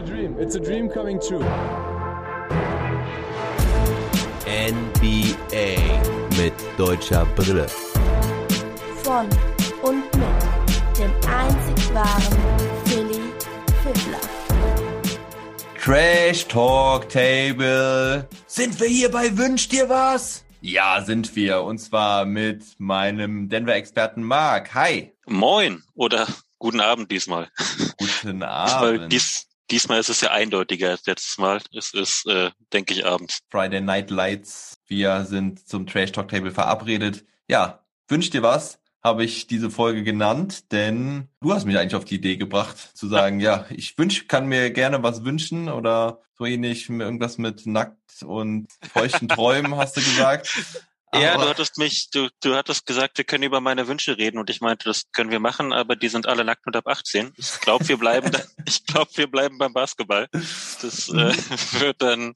a dream. It's a dream coming true. NBA mit deutscher Brille. Von und mit dem einzig wahren Philly Fiddler. Trash Talk Table. Sind wir hier bei Wünsch dir was? Ja, sind wir. Und zwar mit meinem Denver-Experten Mark. Hi. Moin oder guten Abend diesmal. Guten Diesmal, Abend. dies, diesmal ist es ja eindeutiger als letztes Mal. Es ist, äh, denke ich, abends. Friday Night Lights. Wir sind zum Trash Talk Table verabredet. Ja, wünsch dir was, habe ich diese Folge genannt, denn du hast mich eigentlich auf die Idee gebracht, zu sagen, ja, ich wünsch, kann mir gerne was wünschen oder so ähnlich, irgendwas mit nackt und feuchten Träumen, hast du gesagt. Ja, Aber- du hattest mich, du, du hattest gesagt, wir können über meine Wünsche reden und ich meinte, das können wir machen, aber die sind alle nackt und ab 18. Ich glaube, wir bleiben, dann, ich glaube, wir bleiben beim Basketball. Das äh, wird dann,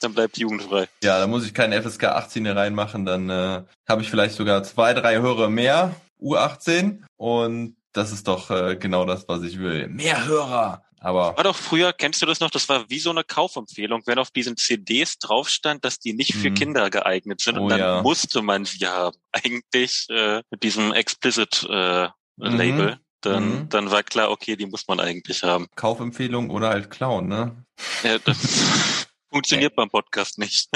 dann bleibt jugendfrei. Ja, da muss ich keinen FSK 18 hier reinmachen, dann äh, habe ich vielleicht sogar zwei, drei Hörer mehr, U18 und das ist doch äh, genau das, was ich will. Mehr Hörer. Aber War doch früher, kennst du das noch? Das war wie so eine Kaufempfehlung, wenn auf diesen CDs drauf stand, dass die nicht für Mhm. Kinder geeignet sind Oh und dann ja. musste man sie haben. Eigentlich äh, mit diesem explicit äh, Mhm. Label. Dann, Mhm. dann war klar, okay, die muss man eigentlich haben. Kaufempfehlung oder halt klauen, ne? Ja, das funktioniert beim Podcast nicht.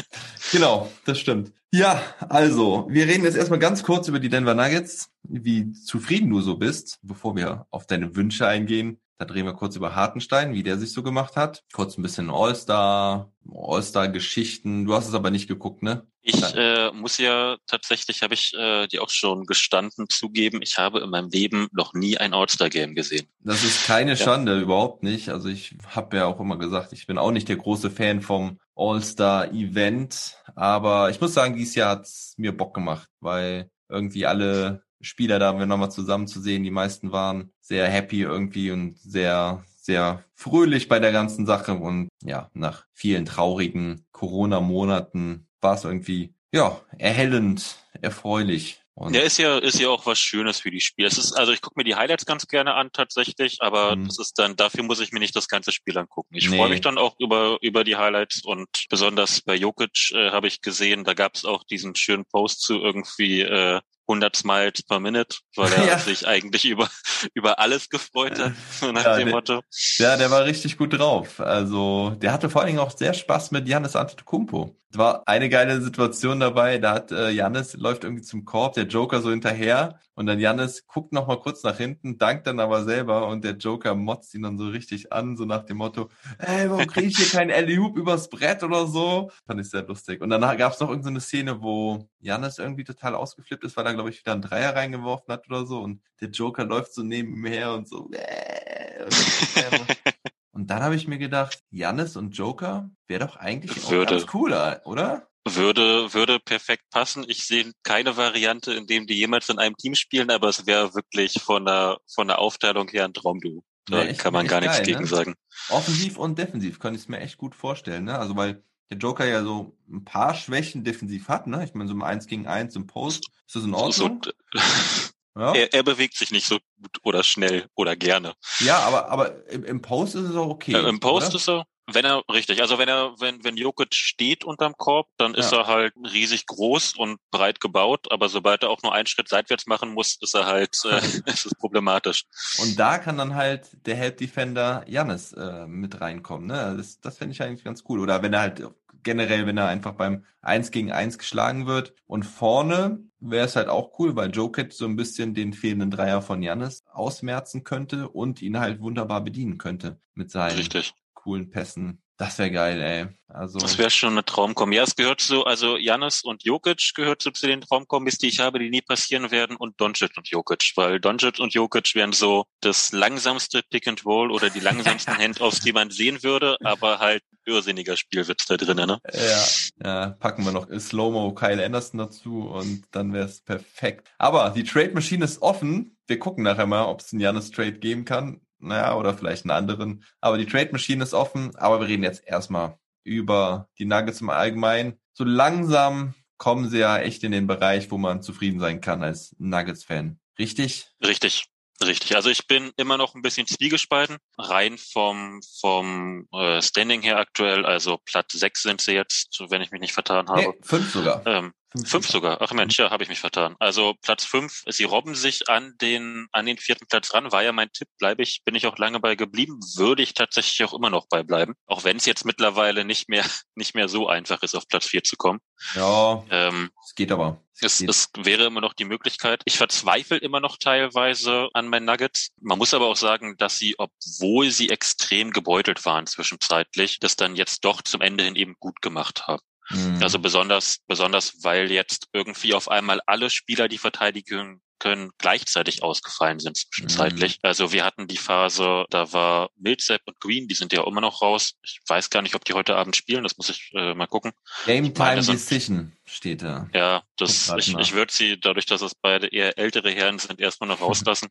Genau, das stimmt. Ja, also, wir reden jetzt erstmal ganz kurz über die Denver Nuggets, wie zufrieden du so bist, bevor wir auf deine Wünsche eingehen. Da drehen wir kurz über Hartenstein, wie der sich so gemacht hat. Kurz ein bisschen All-Star, All-Star-Geschichten. Du hast es aber nicht geguckt, ne? Ich äh, muss ja tatsächlich, habe ich äh, dir auch schon gestanden zugeben, ich habe in meinem Leben noch nie ein All-Star-Game gesehen. Das ist keine Schande, überhaupt nicht. Also ich habe ja auch immer gesagt, ich bin auch nicht der große Fan vom All-Star-Event, aber ich muss sagen, dieses Jahr hat's mir Bock gemacht, weil irgendwie alle Spieler da wir nochmal zusammen zu sehen, die meisten waren sehr happy irgendwie und sehr, sehr fröhlich bei der ganzen Sache und ja, nach vielen traurigen Corona-Monaten war es irgendwie, ja, erhellend, erfreulich. Und Ja, ist ja, ist ja auch was Schönes für die Spiele. Es ist, also ich gucke mir die Highlights ganz gerne an tatsächlich, aber Mhm. das ist dann, dafür muss ich mir nicht das ganze Spiel angucken. Ich Nee. freue mich dann auch über, über die Highlights und besonders bei Jokic äh, habe ich gesehen, da gab es auch diesen schönen Post zu irgendwie äh, 100 Smiles per Minute, weil er Ja. sich eigentlich über, über alles gefreut hat, nach Ja, dem der- Motto. Ja, der war richtig gut drauf. Also, der hatte vor allen Dingen auch sehr Spaß mit Janis Antetokounmpo. Es war eine geile Situation dabei, da hat äh, Janis läuft irgendwie zum Korb, der Joker so hinterher und dann Janis guckt noch mal kurz nach hinten, dankt dann aber selber und der Joker motzt ihn dann so richtig an, so nach dem Motto, ey, warum kriege ich hier keinen Alley-Oop übers Brett oder so? Fand ich sehr lustig. Und danach gab es noch irgendeine Szene, wo Janis irgendwie total ausgeflippt ist, weil er, glaube ich, wieder einen Dreier reingeworfen hat oder so und der Joker läuft so neben ihm her und so, äh, und und dann habe ich mir gedacht, Jannis und Joker wäre doch eigentlich auch Würde. ganz cool, oder? Würde, würde perfekt passen. Ich sehe keine Variante, in dem die jemals in einem Team spielen, aber es wäre wirklich von der, von der Aufteilung her ein Traumduo. Da Ja, kann man gar nichts geil, gegen ne? sagen. Offensiv und defensiv könnte ich es mir echt gut vorstellen, ne? Also weil der Joker ja so ein paar Schwächen defensiv hat, ne? Ich meine, so im 1 gegen 1 im Post, ist das in So, Ordnung? ja? er, er bewegt sich nicht so gut oder schnell oder gerne. ja, aber, aber im, im Post ist es auch okay. Äh, Im Post oder? ist er, wenn er, richtig, also wenn er, wenn, wenn Jokic steht unterm Korb, dann ist Ja. er halt riesig groß und breit gebaut, aber sobald er auch nur einen Schritt seitwärts machen muss, ist er halt, äh, ist es problematisch. Und da kann dann halt der Help Defender Jannis äh, mit reinkommen. Ne? Das, das fände ich eigentlich ganz cool. Oder wenn er halt generell, wenn er einfach beim 1 gegen 1 geschlagen wird. Und vorne wäre es halt auch cool, weil Jokic so ein bisschen den fehlenden Dreier von Jannis ausmerzen könnte und ihn halt wunderbar bedienen könnte mit seinen Richtig. coolen Pässen. Das wäre geil, ey. Also Das wäre schon eine Traumkombi. Ja, es gehört so, also Janis und Jokic gehört so zu den Traumkombis, die ich habe, die nie passieren werden und Doncic und Jokic, weil Doncic und Jokic wären so das langsamste Pick and Roll oder die langsamsten Handoffs, die man sehen würde, aber halt irrsinniger Spielwitz da drinnen, ne? Ja, ja, packen wir noch Slow-Mo Kyle Anderson dazu und dann wäre es perfekt. Aber die Trade-Maschine ist offen. Wir gucken nachher mal, ob es einen Janis Trade geben kann. Naja, oder vielleicht einen anderen. Aber die Trade-Maschine ist offen. Aber wir reden jetzt erstmal über die Nuggets im Allgemeinen. So langsam kommen sie ja echt in den Bereich, wo man zufrieden sein kann als Nuggets-Fan. Richtig? Richtig. Richtig. Also ich bin immer noch ein bisschen zwiegespalten. Rein vom, vom äh, Standing her aktuell, also Platz sechs sind sie jetzt, wenn ich mich nicht vertan habe. Nee, fünf sogar. Ähm, Fünf sogar. Ach Mensch, ja, habe ich mich vertan. Also Platz fünf. Sie robben sich an den an den vierten Platz ran. War ja mein Tipp. Bleibe ich, bin ich auch lange bei geblieben. Würde ich tatsächlich auch immer noch bei bleiben. Auch wenn es jetzt mittlerweile nicht mehr nicht mehr so einfach ist, auf Platz vier zu kommen. Ja, Ähm, es geht aber. es, es wäre immer noch die Möglichkeit. Ich verzweifle immer noch teilweise an meinen Nuggets. Man muss aber auch sagen, dass sie, obwohl sie extrem gebeutelt waren zwischenzeitlich, das dann jetzt doch zum Ende hin eben gut gemacht haben. Mhm. Also besonders, besonders, weil jetzt irgendwie auf einmal alle Spieler, die verteidigen können, gleichzeitig ausgefallen sind zwischenzeitlich. Also wir hatten die Phase, da war Millsap und Green, die sind ja immer noch raus. Ich weiß gar nicht, ob die heute Abend spielen, das muss ich äh, mal gucken. Game Time so- Decision steht da. Ja, das, ich, ich würde sie, dadurch, dass es beide eher ältere Herren sind, erstmal noch rauslassen.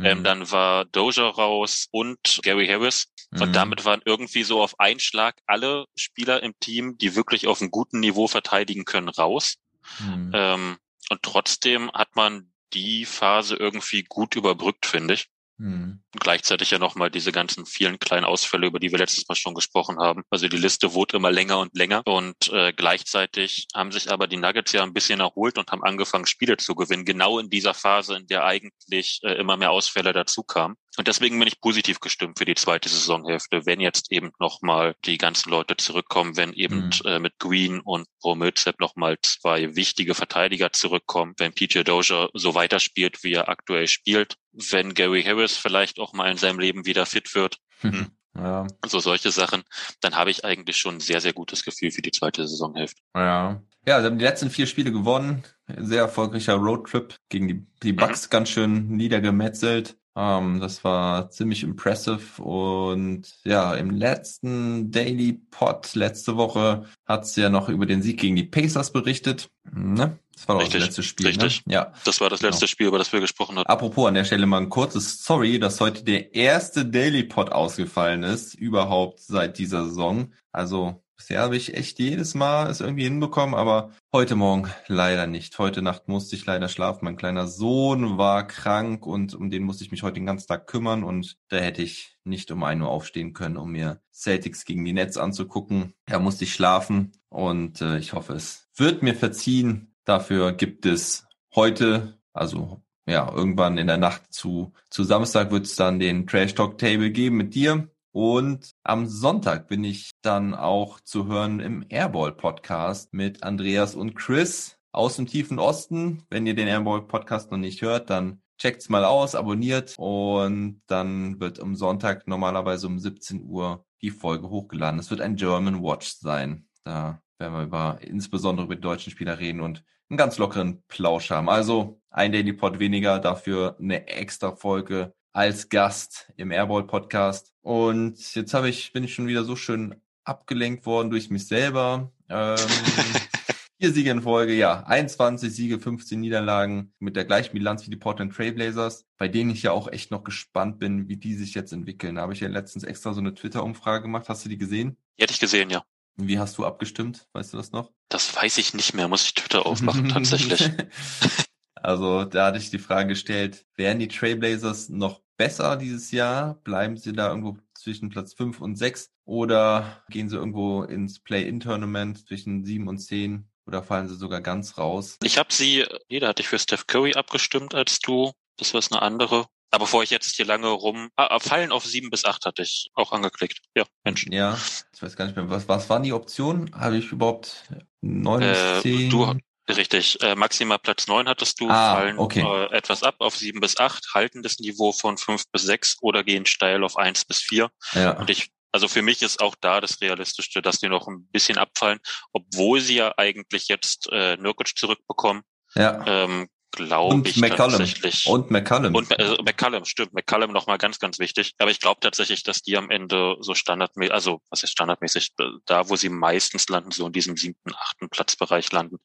ähm, Mhm. dann war Doja raus und Gary Harris. Und Mhm. damit waren irgendwie so auf einen Schlag alle Spieler im Team, die wirklich auf einem guten Niveau verteidigen können, raus. Mhm. Ähm, und trotzdem hat man die Phase irgendwie gut überbrückt, finde ich. Mhm. Und gleichzeitig ja nochmal diese ganzen vielen kleinen Ausfälle, über die wir letztes Mal schon gesprochen haben. Also die Liste wurde immer länger und länger. Und äh, gleichzeitig haben sich aber die Nuggets ja ein bisschen erholt und haben angefangen, Spiele zu gewinnen. Genau in dieser Phase, in der eigentlich äh, immer mehr Ausfälle dazu kamen. Und deswegen bin ich positiv gestimmt für die zweite Saisonhälfte, wenn jetzt eben nochmal die ganzen Leute zurückkommen, wenn eben Mhm. äh, mit Green und Pro Millsap nochmal zwei wichtige Verteidiger zurückkommen, wenn PJ Dozier so weiterspielt, wie er aktuell spielt, wenn Gary Harris vielleicht auch mal in seinem Leben wieder fit wird, Mhm. Ja, so solche Sachen, dann habe ich eigentlich schon ein sehr, sehr gutes Gefühl für die zweite Saisonhälfte. ja. Ja, sie haben die letzten vier Spiele gewonnen. Sehr erfolgreicher Roadtrip gegen die, die Bucks ganz schön niedergemetzelt. Ähm, das war ziemlich impressive. Und ja, im letzten Daily Pod letzte Woche hat's ja noch über den Sieg gegen die Pacers berichtet. Ne? Das war doch Richtig, das letzte Spiel. richtig. Ne? Ja. Das war das Genau. letzte Spiel, über das wir gesprochen hatten. Apropos an der Stelle mal ein kurzes Sorry, dass heute der erste Daily Pod ausgefallen ist, überhaupt seit dieser Saison. Also bisher habe ich echt jedes Mal es irgendwie hinbekommen, aber heute Morgen leider nicht. Heute Nacht musste ich leider schlafen. Mein kleiner Sohn war krank und um den musste ich mich heute den ganzen Tag kümmern und da hätte ich nicht um ein Uhr aufstehen können, um mir Celtics gegen die Nets anzugucken. Da musste ich schlafen und äh, ich hoffe, es wird mir verziehen. Dafür gibt es heute, also ja, irgendwann in der Nacht zu, zu Samstag wird es dann den Trash Talk Table geben mit dir. Und am Sonntag bin ich dann auch zu hören im Airball Podcast mit Andreas und Chris aus dem tiefen Osten. Wenn ihr den Airball Podcast noch nicht hört, dann checkt's mal aus, abonniert und dann wird am Sonntag normalerweise um 17 Uhr die Folge hochgeladen. Es wird ein German Watch sein. Da werden wir über, insbesondere über die deutschen Spieler reden und einen ganz lockeren Plausch haben. Also ein Daily Pod weniger, dafür eine extra Folge als Gast im Airball Podcast. Und jetzt habe ich, bin ich schon wieder so schön abgelenkt worden durch mich selber. Ähm, vier Siege in Folge, ja, 21 Siege, 15 Niederlagen mit der gleichen Bilanz wie die Portland Trailblazers, bei denen ich ja auch echt noch gespannt bin, wie die sich jetzt entwickeln. Da habe ich ja letztens extra so eine Twitter-Umfrage gemacht. Hast du die gesehen? Die hätte ich gesehen, ja. Wie hast du abgestimmt? Weißt du das noch? Das weiß ich nicht mehr, muss ich Twitter aufmachen, tatsächlich. Also da hatte ich die Frage gestellt, werden die Trailblazers noch besser dieses Jahr? Bleiben sie da irgendwo zwischen Platz 5 und 6? Oder gehen sie irgendwo ins Play-In-Tournament zwischen 7 und 10? Oder fallen sie sogar ganz raus? Ich habe sie, nee, da hatte ich für Steph Curry abgestimmt als du. Das war eine andere. Aber bevor ich jetzt hier lange rum, ah, Fallen auf sieben bis acht hatte ich auch angeklickt. Ja, Mensch. Ja, ich weiß gar nicht mehr. Was, was waren die Optionen? Habe ich überhaupt 9 Äh, bis 10? du- Richtig. Äh, maximal Platz neun hattest du, Ah, fallen okay. äh, etwas ab auf sieben bis acht, halten das Niveau von fünf bis sechs oder gehen steil auf eins bis vier. ja. Und ich, also für mich ist auch da das Realistischste, dass die noch ein bisschen abfallen, obwohl sie ja eigentlich jetzt äh, Nurkic zurückbekommen. ja. Ähm, Glaube ich McCollum. tatsächlich. Und McCallum. Und äh, McCallum, stimmt, McCallum nochmal ganz, ganz wichtig. Aber ich glaube tatsächlich, dass die am Ende so standardmäßig, also was ist standardmäßig, äh, da wo sie meistens landen, so in diesem siebten, achten Platzbereich landen.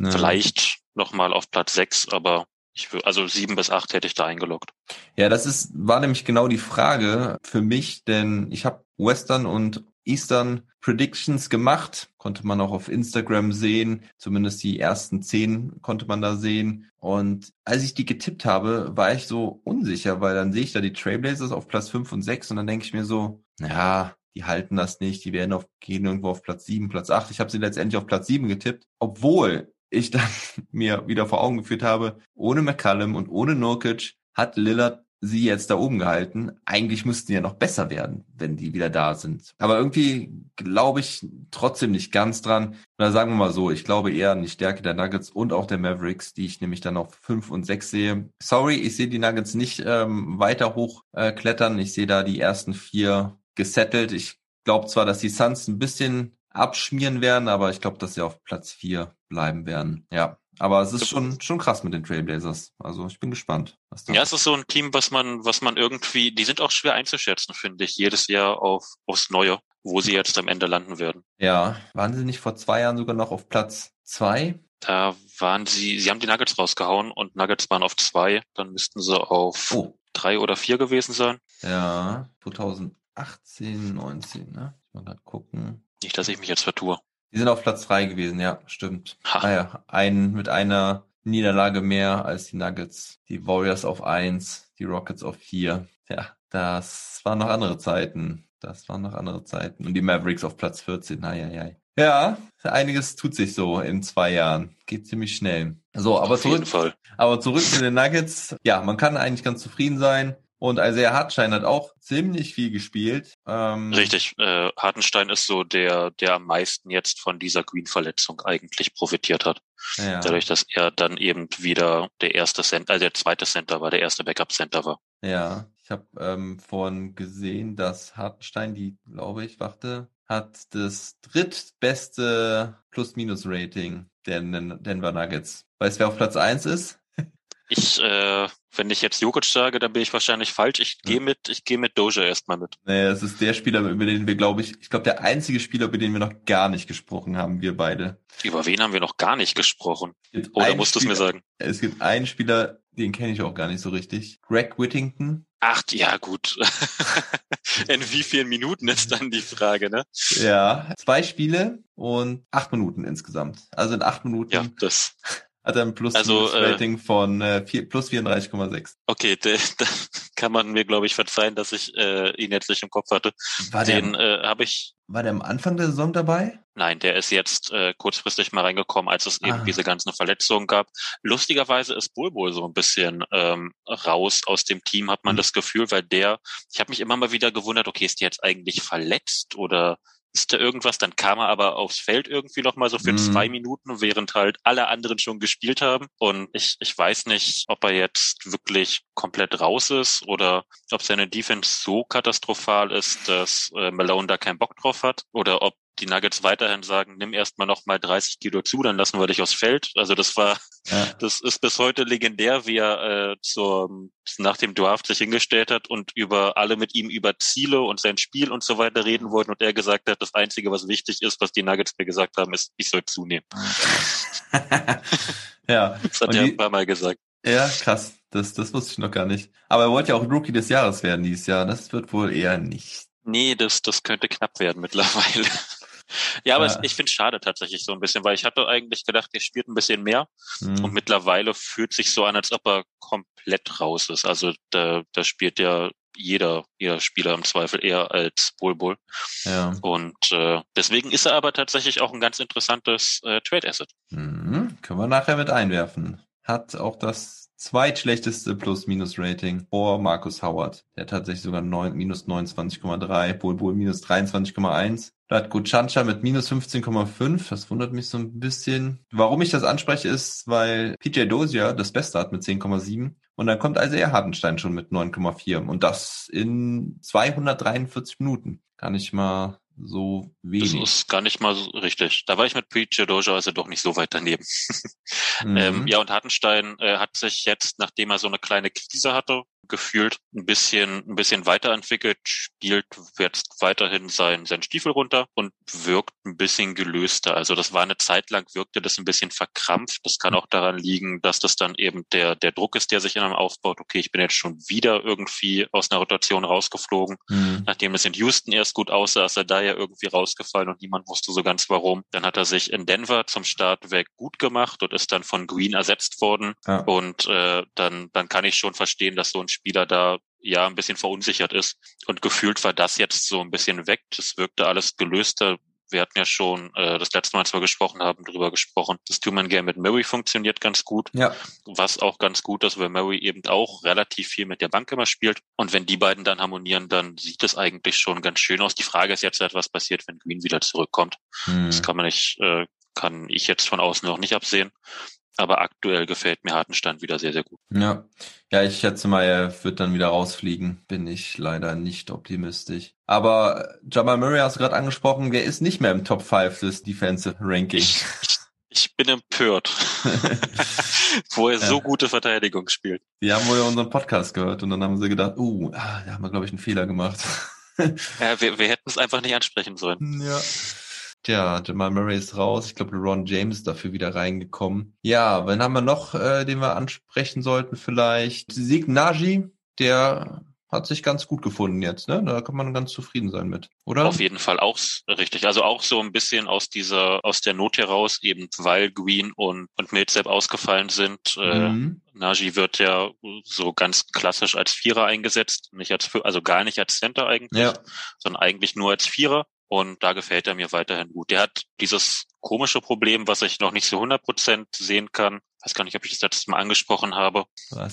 Ja. Vielleicht nochmal auf Platz sechs, aber ich also sieben bis acht hätte ich da eingeloggt. Ja, das ist, war nämlich genau die Frage für mich, denn ich habe Western und Eastern Predictions gemacht. Konnte man auch auf Instagram sehen. Zumindest die ersten zehn konnte man da sehen. Und als ich die getippt habe, war ich so unsicher, weil dann sehe ich da die Trailblazers auf Platz fünf und sechs und dann denke ich mir so, ja, die halten das nicht, die werden auf, gehen irgendwo auf Platz sieben, Platz acht. Ich habe sie letztendlich auf Platz sieben getippt, obwohl ich dann mir wieder vor Augen geführt habe, ohne McCallum und ohne Nurkic hat Lillard sie jetzt da oben gehalten. Eigentlich müssten die ja noch besser werden, wenn die wieder da sind. Aber irgendwie glaube ich trotzdem nicht ganz dran. Oder sagen wir mal so, ich glaube eher an die Stärke der Nuggets und auch der Mavericks, die ich nämlich dann auf fünf und sechs sehe. Sorry, ich sehe die Nuggets nicht ähm, weiter hoch äh, klettern. Ich sehe da die ersten vier gesettelt. Ich glaube zwar, dass die Suns ein bisschen abschmieren werden, aber ich glaube, dass sie auf Platz vier bleiben werden. Ja. Aber es ist schon, schon krass mit den Trailblazers. Also ich bin gespannt. Was da ja, es ist so ein Team, was man, was man irgendwie, die sind auch schwer einzuschätzen, finde ich, jedes Jahr auf, aufs Neue, wo sie jetzt am Ende landen werden. Ja, waren sie nicht vor zwei Jahren sogar noch auf Platz zwei? Da waren sie, sie haben die Nuggets rausgehauen und Nuggets waren auf zwei, dann müssten sie auf oh. drei oder vier gewesen sein. Ja, 2018, 19, ne? Ich mal gucken. Nicht, dass ich mich jetzt vertue. Die sind auf Platz drei gewesen, ja, stimmt. Ha. Ah ja, ein, mit einer Niederlage mehr als die Nuggets. Die Warriors auf eins, die Rockets auf vier. Ja, das waren noch andere Zeiten. Das waren noch andere Zeiten. Und die Mavericks auf Platz 14. Eieiei. Ja, einiges tut sich so in zwei Jahren. Geht ziemlich schnell. So, aber auf zurück, aber zurück zu den Nuggets. Ja, man kann eigentlich ganz zufrieden sein. Und Isaiah Hartenstein hat auch ziemlich viel gespielt. Ähm, Richtig, äh, Hartenstein ist so der, der am meisten jetzt von dieser Green-Verletzung eigentlich profitiert hat. Ja. Dadurch, dass er dann eben wieder der erste Center, also der zweite Center war, der erste Backup-Center war. Ja, ich habe ähm, vorhin gesehen, dass Hartenstein, die, glaube ich, warte, hat das drittbeste Plus-Minus-Rating der Denver Nuggets. Weißt du, wer auf Platz eins ist? Ich, äh, wenn ich jetzt Jokic sage, dann bin ich wahrscheinlich falsch. Ich gehe mit, ich gehe mit Doja erstmal mit. Nee, es ist der Spieler, über den wir, glaube ich, ich glaube, der einzige Spieler, über den wir noch gar nicht gesprochen haben, wir beide. Über wen haben wir noch gar nicht gesprochen? Oder musst du es mir sagen? Es gibt einen Spieler, den kenne ich auch gar nicht so richtig. Greg Whittington. Ach, ja, gut. In wie vielen Minuten ist dann die Frage, ne? Ja, zwei Spiele und acht Minuten insgesamt. Also in acht Minuten. Ja, das hat er ein Plus also, äh, Rating äh, von äh, vier, plus 34,6. Okay, da kann man mir, glaube ich, verzeihen, dass ich äh, ihn jetzt nicht im Kopf hatte. War Den äh, habe ich. War der am Anfang der Saison dabei? Nein, der ist jetzt äh, kurzfristig mal reingekommen, als es eben ah. diese ganzen Verletzungen gab. Lustigerweise ist Bulbul so ein bisschen ähm, raus aus dem Team, hat man mhm. das Gefühl, weil der, ich habe mich immer mal wieder gewundert, okay, ist der jetzt eigentlich verletzt oder ist da irgendwas, dann kam er aber aufs Feld irgendwie noch mal so für mhm. zwei Minuten, während halt alle anderen schon gespielt haben. Und ich, ich weiß nicht, ob er jetzt wirklich komplett raus ist oder ob seine Defense so katastrophal ist, dass äh, Malone da keinen Bock drauf hat oder ob die Nuggets weiterhin sagen, nimm erstmal noch mal 30 Kilo zu, dann lassen wir dich aufs Feld. Also das war, ja. das ist bis heute legendär, wie er äh, zur, nach dem Draft sich hingestellt hat und über alle mit ihm über Ziele und sein Spiel und so weiter reden wollten und er gesagt hat, das Einzige, was wichtig ist, was die Nuggets mir gesagt haben, ist, ich soll zunehmen. ja. Das hat und er die, ein paar Mal gesagt. Ja, krass. Das, das wusste ich noch gar nicht. Aber er wollte ja auch Rookie des Jahres werden dieses Jahr. Das wird wohl eher nicht. Nee, das, das könnte knapp werden mittlerweile. Ja, aber ja. ich finde es schade tatsächlich so ein bisschen, weil ich hatte eigentlich gedacht, er spielt ein bisschen mehr mhm. und mittlerweile fühlt sich so an, als ob er komplett raus ist. Also da, da spielt ja jeder, jeder Spieler im Zweifel eher als Bull Ja. Und äh, deswegen ist er aber tatsächlich auch ein ganz interessantes äh, Trade Asset. Mhm. Können wir nachher mit einwerfen. Hat auch das zweitschlechteste Plus-Minus-Rating vor Markus Howard. Der hat tatsächlich sogar 9, minus 29,3, Bull Bull minus 23,1. Da hat Guchancha mit minus 15,5. Das wundert mich so ein bisschen. Warum ich das anspreche, ist, weil PJ Dozier das Beste hat mit 10,7. Und dann kommt also er Hartenstein schon mit 9,4. Und das in 243 Minuten. Kann ich mal so wenig. Das ist gar nicht mal so richtig. Da war ich mit PJ Doja also doch nicht so weit daneben. mhm. ähm, ja, und Hartenstein äh, hat sich jetzt, nachdem er so eine kleine Krise hatte, gefühlt ein bisschen, ein bisschen weiterentwickelt, spielt jetzt weiterhin sein, sein Stiefel runter und wirkt ein bisschen gelöster. Also das war eine Zeit lang, wirkte das ein bisschen verkrampft. Das kann auch daran liegen, dass das dann eben der, der Druck ist, der sich in einem aufbaut. Okay, ich bin jetzt schon wieder irgendwie aus einer Rotation rausgeflogen. Mhm. Nachdem es in Houston erst gut aussah, ist er da ja irgendwie rausgefallen und niemand wusste so ganz warum. Dann hat er sich in Denver zum Start weg gut gemacht und ist dann von Green ersetzt worden. Ja. Und äh, dann, dann kann ich schon verstehen, dass so ein Spieler da ja ein bisschen verunsichert ist. Und gefühlt war das jetzt so ein bisschen weg. Das wirkte alles gelöster. Wir hatten ja schon äh, das letzte Mal, als wir gesprochen haben, darüber gesprochen. Das Two-Man-Game mit Murray funktioniert ganz gut. Ja. Was auch ganz gut ist, weil Murray eben auch relativ viel mit der Bank immer spielt. Und wenn die beiden dann harmonieren, dann sieht es eigentlich schon ganz schön aus. Die Frage ist jetzt halt, was passiert, wenn Green wieder zurückkommt. Hm. Das kann man nicht, äh, kann ich jetzt von außen noch nicht absehen. Aber aktuell gefällt mir Hartenstein wieder sehr, sehr gut. Ja, ja, ich schätze mal, er wird dann wieder rausfliegen. Bin ich leider nicht optimistisch. Aber Jamal Murray hast du gerade angesprochen, der ist nicht mehr im Top 5 des Defensive Rankings. Ich, ich bin empört, wo er ja. so gute Verteidigung spielt. Die haben wohl unseren Podcast gehört und dann haben sie gedacht, uh, ah, da haben wir, glaube ich, einen Fehler gemacht. ja, wir, wir hätten es einfach nicht ansprechen sollen. Ja. Tja, Jamal Murray ist raus. Ich glaube, LeBron James ist dafür wieder reingekommen. Ja, wen haben wir noch, äh, den wir ansprechen sollten vielleicht? Sieg Naji, der hat sich ganz gut gefunden jetzt, ne? Da kann man ganz zufrieden sein mit, oder? Auf jeden Fall auch richtig. Also auch so ein bisschen aus dieser, aus der Not heraus, eben weil Green und, und Millsap ausgefallen sind. Äh, mhm. Äh, Najee wird ja so ganz klassisch als Vierer eingesetzt, nicht als, also gar nicht als Center eigentlich, ja. sondern eigentlich nur als Vierer. Und da gefällt er mir weiterhin gut. Der hat dieses komische Problem, was ich noch nicht zu 100 Prozent sehen kann. Ich weiß gar nicht, ob ich das letztes Mal angesprochen habe.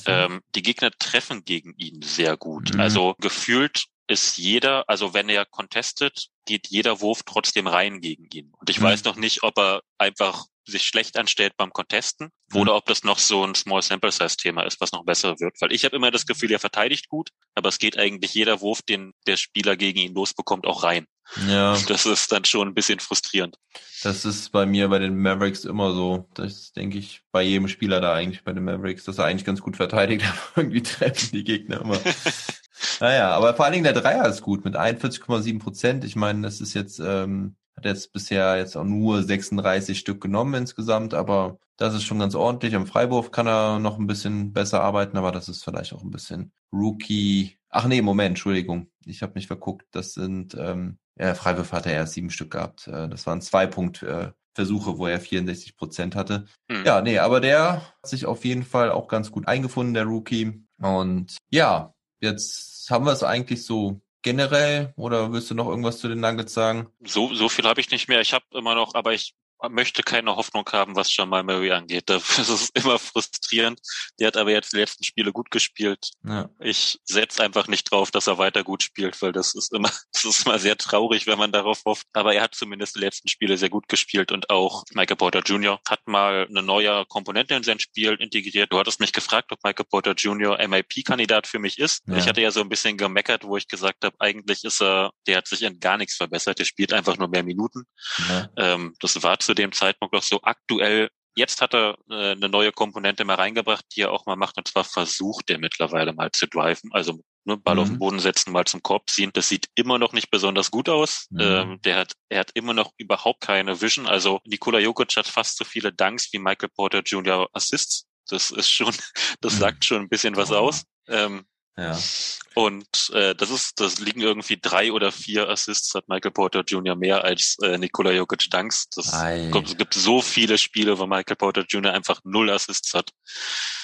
Ähm, die Gegner treffen gegen ihn sehr gut. Mhm. Also gefühlt ist jeder, also wenn er contestet, geht jeder Wurf trotzdem rein gegen ihn. Und ich mhm. weiß noch nicht, ob er einfach sich schlecht anstellt beim Contesten mhm. oder ob das noch so ein Small Sample Size Thema ist, was noch besser wird. Weil ich habe immer das Gefühl, er verteidigt gut, aber es geht eigentlich jeder Wurf, den der Spieler gegen ihn losbekommt, auch rein. Ja. Das ist dann schon ein bisschen frustrierend. Das ist bei mir bei den Mavericks immer so. Das denke ich bei jedem Spieler da eigentlich bei den Mavericks, dass er eigentlich ganz gut verteidigt, aber irgendwie treffen die Gegner immer. naja, aber vor allen Dingen der Dreier ist gut mit 41,7 Prozent. Ich meine, das ist jetzt ähm, hat jetzt bisher jetzt auch nur 36 Stück genommen insgesamt, aber das ist schon ganz ordentlich. Am Freiwurf kann er noch ein bisschen besser arbeiten, aber das ist vielleicht auch ein bisschen Rookie. Ach nee, Moment, Entschuldigung. Ich habe mich verguckt. Das sind, ähm, ja, Freiwurf hatte er erst sieben Stück gehabt. Äh, das waren zwei Punkt äh, Versuche, wo er 64 Prozent hatte. Mhm. Ja, nee, aber der hat sich auf jeden Fall auch ganz gut eingefunden, der Rookie. Und ja, jetzt haben wir es eigentlich so generell oder willst du noch irgendwas zu den Nuggets sagen? So, so viel habe ich nicht mehr. Ich habe immer noch, aber ich möchte keine Hoffnung haben, was Jamal Murray angeht. Das ist immer frustrierend. Der hat aber jetzt die letzten Spiele gut gespielt. Ja. Ich setze einfach nicht drauf, dass er weiter gut spielt, weil das ist immer, das ist immer sehr traurig, wenn man darauf hofft. Aber er hat zumindest die letzten Spiele sehr gut gespielt und auch Michael Porter Jr. hat mal eine neue Komponente in sein Spiel integriert. Du hattest mich gefragt, ob Michael Porter Jr. MIP-Kandidat für mich ist. Ja. Ich hatte ja so ein bisschen gemeckert, wo ich gesagt habe, eigentlich ist er, der hat sich in gar nichts verbessert. Der spielt einfach nur mehr Minuten. Ja. Ähm, das war zu dem Zeitpunkt auch so aktuell. Jetzt hat er äh, eine neue Komponente mal reingebracht, die er auch mal macht, und zwar versucht er mittlerweile mal zu driven, also ne, Ball mhm. auf den mhm. Boden setzen, mal zum Korb ziehen. Das sieht immer noch nicht besonders gut aus. Mhm. Ähm, der hat, er hat immer noch überhaupt keine Vision. Also Nikola Jokic hat fast so viele Dunks wie Michael Porter Jr. Assists. Das ist schon, das mhm. sagt schon ein bisschen was aus. Ähm, ja. Und äh, das ist, das liegen irgendwie drei oder vier Assists hat Michael Porter Jr. mehr als äh, Nikola Jokic Dunks. Das kommt, es gibt so viele Spiele, wo Michael Porter Jr. einfach null Assists hat.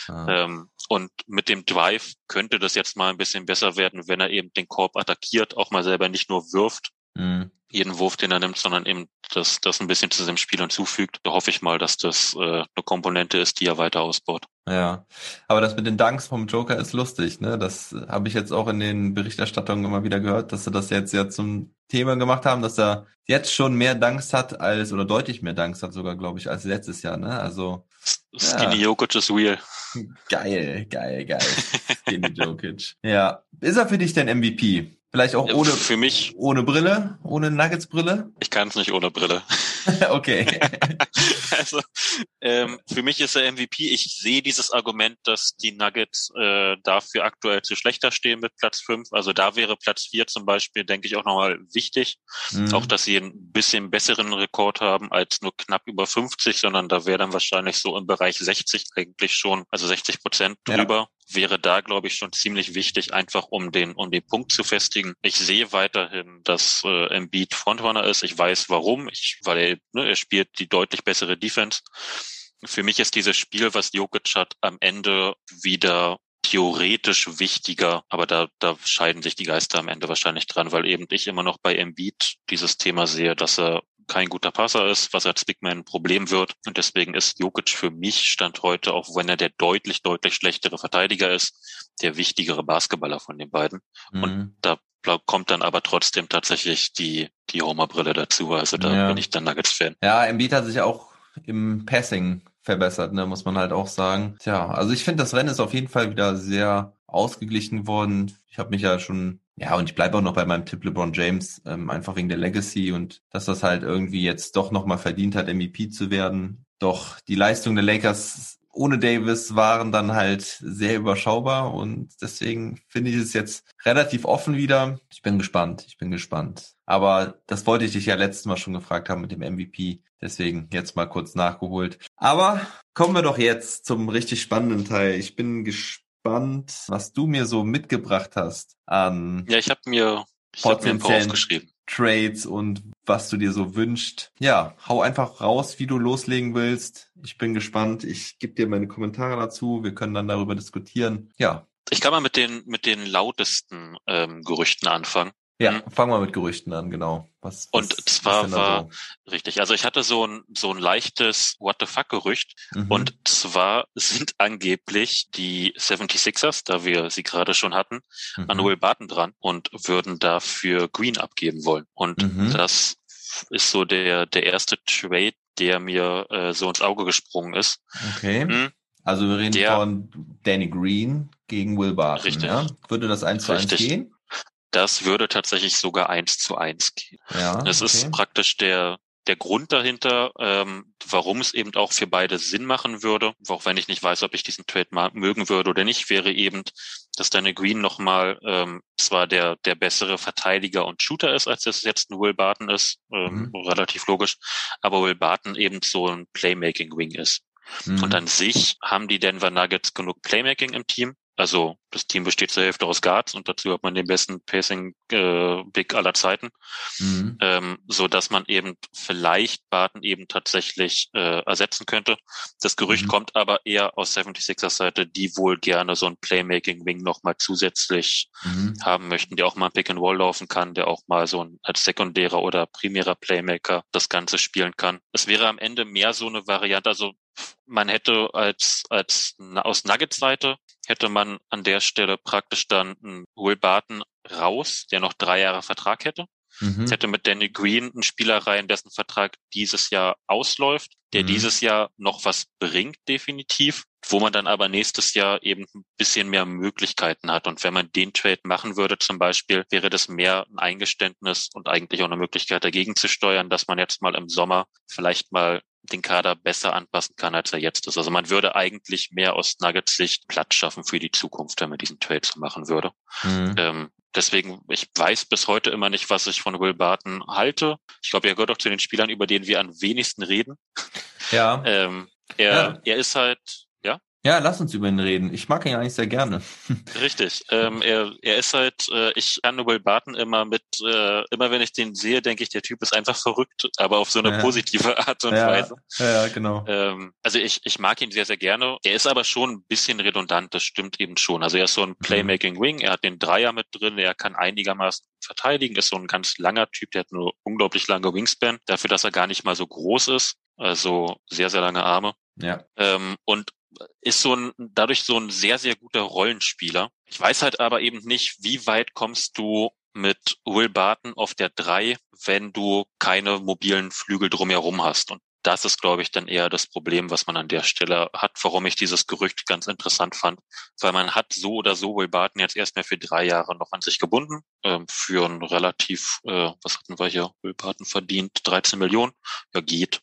Ah. Ähm, und mit dem Drive könnte das jetzt mal ein bisschen besser werden, wenn er eben den Korb attackiert, auch mal selber nicht nur wirft. Mhm jeden Wurf, den er nimmt, sondern eben das, das ein bisschen zu seinem Spiel hinzufügt. Da hoffe ich mal, dass das äh, eine Komponente ist, die er weiter ausbaut. Ja, aber das mit den Dunks vom Joker ist lustig, ne? Das habe ich jetzt auch in den Berichterstattungen immer wieder gehört, dass sie das jetzt ja zum Thema gemacht haben, dass er jetzt schon mehr Dunks hat als, oder deutlich mehr Dunks hat sogar, glaube ich, als letztes Jahr, ne? Also. Skinny ja. Jokic ist real. Geil, geil, geil. Skinny Jokic. Ja. Ist er für dich denn MVP? Vielleicht auch ohne, für mich, ohne Brille, ohne Nuggets-Brille? Ich kann es nicht ohne Brille. okay. also ähm, für mich ist er MVP. Ich sehe dieses Argument, dass die Nuggets äh, dafür aktuell zu schlechter stehen mit Platz 5. Also da wäre Platz 4 zum Beispiel, denke ich, auch nochmal wichtig. Mhm. Auch, dass sie ein bisschen besseren Rekord haben als nur knapp über 50, sondern da wäre dann wahrscheinlich so im Bereich 60 eigentlich schon, also 60 Prozent drüber. Ja wäre da, glaube ich, schon ziemlich wichtig, einfach um den, um den Punkt zu festigen. Ich sehe weiterhin, dass äh, Embiid Frontrunner ist. Ich weiß warum, ich, weil er, ne, er spielt die deutlich bessere Defense. Für mich ist dieses Spiel, was Jokic hat, am Ende wieder theoretisch wichtiger, aber da, da scheiden sich die Geister am Ende wahrscheinlich dran, weil eben ich immer noch bei Embiid dieses Thema sehe, dass er kein guter Passer ist, was als Big Man ein Problem wird. Und deswegen ist Jokic für mich Stand heute, auch wenn er der deutlich, deutlich schlechtere Verteidiger ist, der wichtigere Basketballer von den beiden. Mhm. Und da kommt dann aber trotzdem tatsächlich die, die Homer-Brille dazu. Also da ja. bin ich dann Nuggets-Fan. Ja, Embiid hat sich auch im Passing verbessert, ne, muss man halt auch sagen. Tja, also ich finde, das Rennen ist auf jeden Fall wieder sehr ausgeglichen worden. Ich habe mich ja schon, ja, und ich bleibe auch noch bei meinem Tipp LeBron James, ähm, einfach wegen der Legacy und dass das halt irgendwie jetzt doch nochmal verdient hat, MVP zu werden. Doch die Leistung der Lakers ohne Davis waren dann halt sehr überschaubar und deswegen finde ich es jetzt relativ offen wieder. Ich bin gespannt, ich bin gespannt. Aber das wollte ich dich ja letztes Mal schon gefragt haben mit dem MVP. Deswegen jetzt mal kurz nachgeholt. Aber kommen wir doch jetzt zum richtig spannenden Teil. Ich bin gespannt, was du mir so mitgebracht hast an. Ja, ich habe mir, ich hab mir ein paar aufgeschrieben. Trades und was du dir so wünscht. Ja, hau einfach raus, wie du loslegen willst. Ich bin gespannt. Ich gebe dir meine Kommentare dazu. Wir können dann darüber diskutieren. Ja. Ich kann mal mit den mit den lautesten ähm, Gerüchten anfangen. Ja, mhm. fangen wir mit Gerüchten an, genau. Was, was und zwar war so? richtig, also ich hatte so ein so ein leichtes What the fuck Gerücht mhm. und zwar sind angeblich die 76ers, da wir sie gerade schon hatten, mhm. an Will Barton dran und würden dafür Green abgeben wollen. Und mhm. das ist so der der erste Trade, der mir äh, so ins Auge gesprungen ist. Okay. Mhm. Also wir reden der, von Danny Green gegen Will Barton. Richtig. Ja? Würde das eins zu eins gehen? Das würde tatsächlich sogar eins zu eins gehen. Ja, das okay. ist praktisch der der Grund dahinter, ähm, warum es eben auch für beide Sinn machen würde, auch wenn ich nicht weiß, ob ich diesen Trade mal mögen würde oder nicht, wäre eben, dass Danny Green nochmal ähm, zwar der der bessere Verteidiger und Shooter ist, als es jetzt ein Will Barton ist, ähm, mhm. relativ logisch, aber Will Barton eben so ein Playmaking Wing ist. Mhm. Und an sich haben die Denver Nuggets genug Playmaking im Team. Also das Team besteht zur Hälfte aus Guards und dazu hat man den besten Pacing äh, Big aller Zeiten, mhm. ähm, so dass man eben vielleicht Barton eben tatsächlich äh, ersetzen könnte. Das Gerücht mhm. kommt aber eher aus 76ers Seite, die wohl gerne so ein Playmaking Wing noch mal zusätzlich mhm. haben möchten, der auch mal Pick and Roll laufen kann, der auch mal so ein als sekundärer oder primärer Playmaker das Ganze spielen kann. Es wäre am Ende mehr so eine Variante, also man hätte als als aus Nuggets Seite hätte man an der Stelle praktisch dann einen Will Barton raus, der noch drei Jahre Vertrag hätte. Mhm. Es hätte mit Danny Green einen Spieler rein, dessen Vertrag dieses Jahr ausläuft, der mhm. dieses Jahr noch was bringt, definitiv, wo man dann aber nächstes Jahr eben ein bisschen mehr Möglichkeiten hat. Und wenn man den Trade machen würde zum Beispiel, wäre das mehr ein Eingeständnis und eigentlich auch eine Möglichkeit dagegen zu steuern, dass man jetzt mal im Sommer vielleicht mal den Kader besser anpassen kann, als er jetzt ist. Also man würde eigentlich mehr aus Nuggets Sicht Platz schaffen für die Zukunft, wenn man diesen Trade so machen würde. Mhm. Ähm, deswegen, ich weiß bis heute immer nicht, was ich von Will Barton halte. Ich glaube, er gehört auch zu den Spielern, über denen wir am wenigsten reden. Ja. ähm, er, ja. er ist halt ja, lass uns über ihn reden. Ich mag ihn eigentlich sehr gerne. Richtig. Ähm, er, er ist halt, äh, ich kann Will Barton immer mit, äh, immer wenn ich den sehe, denke ich, der Typ ist einfach verrückt, aber auf so eine ja. positive Art und ja. Weise. Ja, genau. Ähm, also ich, ich mag ihn sehr, sehr gerne. Er ist aber schon ein bisschen redundant, das stimmt eben schon. Also er ist so ein mhm. Playmaking Wing, er hat den Dreier mit drin, er kann einigermaßen verteidigen, ist so ein ganz langer Typ, der hat eine unglaublich lange Wingspan, dafür, dass er gar nicht mal so groß ist. Also sehr, sehr lange Arme. Ja. Ähm, und ist so ein, dadurch so ein sehr, sehr guter Rollenspieler. Ich weiß halt aber eben nicht, wie weit kommst du mit Will Barton auf der drei, wenn du keine mobilen Flügel drumherum hast. Und das ist, glaube ich, dann eher das Problem, was man an der Stelle hat, warum ich dieses Gerücht ganz interessant fand. Weil man hat so oder so Will Barton jetzt erstmal für drei Jahre noch an sich gebunden, ähm, für ein relativ, äh, was hatten wir hier, Will Barton verdient, 13 Millionen, ja geht.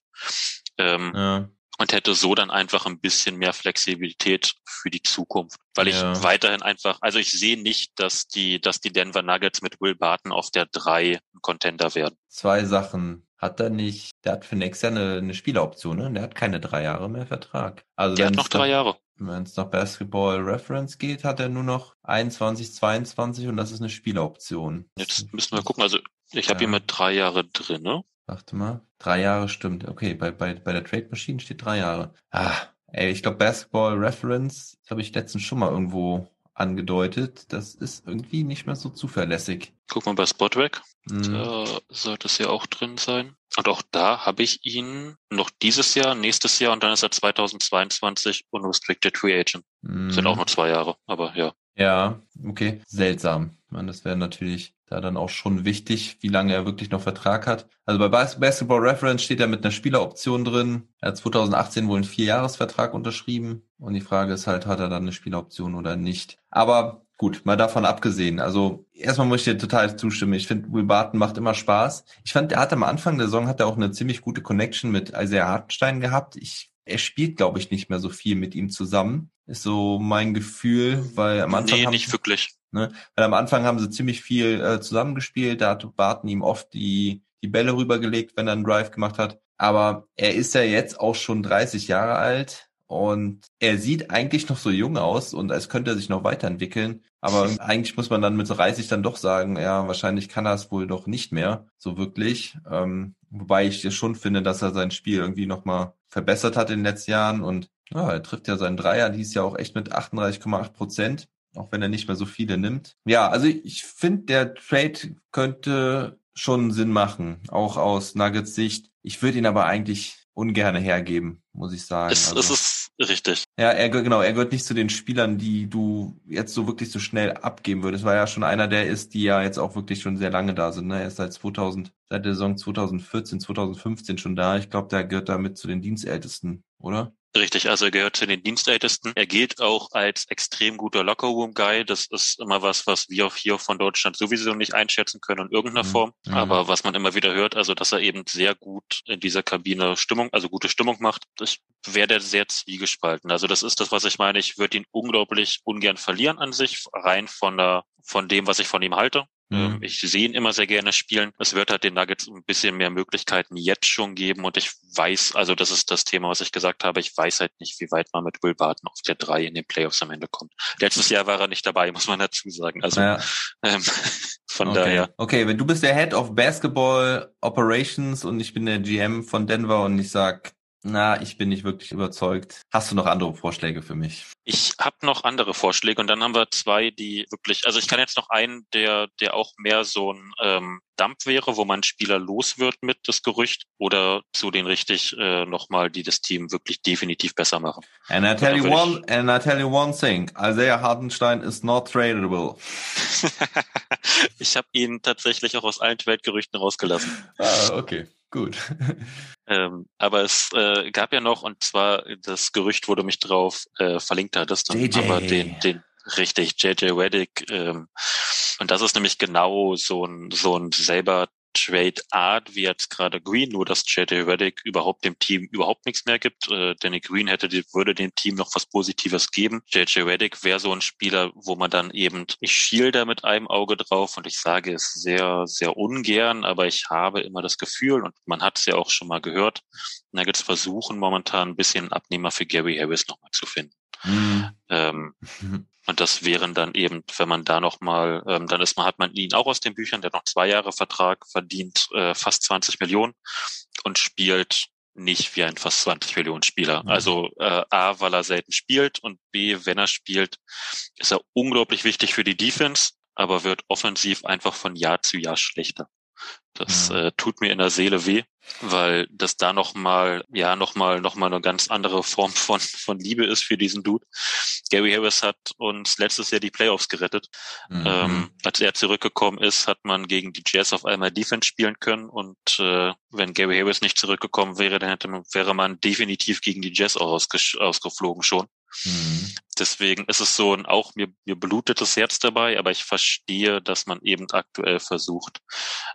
Ähm, ja und hätte so dann einfach ein bisschen mehr Flexibilität für die Zukunft. Weil ja. ich weiterhin einfach, also ich sehe nicht, dass die, dass die Denver Nuggets mit Will Barton auf der drei ein Contender werden. Zwei Sachen. Hat er nicht, der hat für nächstes Jahr eine, eine Spieleroption, ne? Der hat keine drei Jahre mehr Vertrag. Also der hat noch drei Jahre. Wenn es nach Basketball Reference geht, hat er nur noch 21, 22 und das ist eine Spieleroption. Jetzt müssen wir gucken. Also ich habe ja. hier mit drei Jahre drin, ne? Warte mal. Drei Jahre stimmt. Okay, bei, bei, bei der Trade Machine steht drei Jahre. Ah, ey, ich glaube Basketball Reference, das habe ich letztens schon mal irgendwo angedeutet. Das ist irgendwie nicht mehr so zuverlässig. Guck mal bei Spottrack. Mhm. Da sollte es ja auch drin sein. Und auch da habe ich ihn noch dieses Jahr, nächstes Jahr und dann ist er 2022 unrestricted free agent. Mhm. Sind auch nur zwei Jahre, aber ja. Ja, okay. Seltsam. Ich meine, das wäre natürlich da dann auch schon wichtig, wie lange er wirklich noch Vertrag hat. Also bei Basketball Reference steht er mit einer Spieleroption drin. Er hat 2018 wohl einen Vierjahresvertrag unterschrieben. Und die Frage ist halt, hat er dann eine Spieleroption oder nicht? Aber gut, mal davon abgesehen. Also erstmal muss ich dir total zustimmen. Ich finde, Will Barton macht immer Spaß. Ich fand, er hat am Anfang der Saison hat er auch eine ziemlich gute Connection mit Isaiah Hartenstein gehabt. Ich er spielt, glaube ich, nicht mehr so viel mit ihm zusammen. Ist so mein Gefühl, weil am Anfang. Nee, nicht wirklich. Ne, weil am Anfang haben sie ziemlich viel äh, zusammengespielt. Da hat Barton ihm oft die, die Bälle rübergelegt, wenn er einen Drive gemacht hat. Aber er ist ja jetzt auch schon 30 Jahre alt und er sieht eigentlich noch so jung aus und als könnte er sich noch weiterentwickeln. Aber eigentlich muss man dann mit so 30 dann doch sagen, ja, wahrscheinlich kann er es wohl doch nicht mehr so wirklich. Ähm, wobei ich schon finde, dass er sein Spiel irgendwie nochmal verbessert hat in den letzten Jahren und ja, er trifft ja seinen Dreier dies Jahr auch echt mit 38,8 Prozent, auch wenn er nicht mehr so viele nimmt. Ja, also ich finde, der Trade könnte schon Sinn machen, auch aus Nuggets Sicht. Ich würde ihn aber eigentlich ungern hergeben, muss ich sagen. Es, also, es ist richtig. Ja, er genau, er gehört nicht zu den Spielern, die du jetzt so wirklich so schnell abgeben würdest, weil er ja schon einer der ist, die ja jetzt auch wirklich schon sehr lange da sind. Ne? Er ist seit 2000, seit der Saison 2014, 2015 schon da. Ich glaube, der gehört damit zu den Dienstältesten, oder? Richtig, also er gehört zu den Dienstältesten. Er gilt auch als extrem guter Lockerroom-Guy. Das ist immer was, was wir hier von Deutschland sowieso nicht einschätzen können in irgendeiner mhm. Form. Mhm. Aber was man immer wieder hört, also dass er eben sehr gut in dieser Kabine Stimmung, also gute Stimmung macht, wäre der sehr zwiegespalten. Also das ist das, was ich meine. Ich würde ihn unglaublich ungern verlieren an sich, rein von der, von dem, was ich von ihm halte. Ähm, mhm. Ich sehe ihn immer sehr gerne spielen. Es wird halt den Nuggets ein bisschen mehr Möglichkeiten jetzt schon geben und ich weiß, also das ist das Thema, was ich gesagt habe, ich weiß halt nicht, wie weit man mit Will Barton auf der drei in den Playoffs am Ende kommt. Letztes Jahr war er nicht dabei, muss man dazu sagen. Also ja. ähm, von okay. daher. Okay, wenn du bist der Head of Basketball Operations und ich bin der GM von Denver und ich sag, na, ich bin nicht wirklich überzeugt. Hast du noch andere Vorschläge für mich? Ich habe noch andere Vorschläge und dann haben wir zwei, die wirklich, also ich kann jetzt noch einen, der, der auch mehr so ein ähm, Dump wäre, wo man Spieler los wird mit das Gerücht, oder zu den richtig äh, nochmal, die das Team wirklich definitiv besser machen. And I tell you one, ich, and I tell you one thing, Isaiah Hartenstein is not tradable. ich habe ihn tatsächlich auch aus allen Weltgerüchten rausgelassen. Ah, okay. Gut. Ähm, aber es äh, gab ja noch, und zwar das Gerücht, wo du mich drauf äh, verlinkt hattest, JJ. aber den, den richtig, JJ Reddick. Ähm, und das ist nämlich genau so ein, so ein selber Trade Art wie jetzt gerade Green, nur dass JJ Reddick überhaupt dem Team überhaupt nichts mehr gibt. Äh, Danny Green hätte, würde dem Team noch was Positives geben. JJ Reddick wäre so ein Spieler, wo man dann eben, ich schiel da mit einem Auge drauf und ich sage es sehr, sehr ungern, aber ich habe immer das Gefühl und man hat es ja auch schon mal gehört, Nuggets versuchen momentan ein bisschen Abnehmer für Gary Harris nochmal zu finden. Mhm. Ähm, Und das wären dann eben, wenn man da nochmal, ähm, dann ist man, hat man ihn auch aus den Büchern, der hat noch zwei Jahre Vertrag, verdient äh, fast 20 Millionen und spielt nicht wie ein fast 20 Millionen Spieler. Mhm. Also äh, A, weil er selten spielt und B, wenn er spielt, ist er unglaublich wichtig für die Defense, aber wird offensiv einfach von Jahr zu Jahr schlechter. Das Mhm. äh, tut mir in der Seele weh, weil das da noch mal, ja, noch mal, noch mal eine ganz andere Form von, von Liebe ist für diesen Dude. Gary Harris hat uns letztes Jahr die Playoffs gerettet. Mhm. Ähm, als er zurückgekommen ist, hat man gegen die Jazz auf einmal Defense spielen können und äh, wenn Gary Harris nicht zurückgekommen wäre, dann hätte man, wäre man definitiv gegen die Jazz auch ausgesch- ausgeflogen schon. Mhm. Deswegen ist es so ein auch mir, mir blutet das Herz dabei, aber ich verstehe, dass man eben aktuell versucht,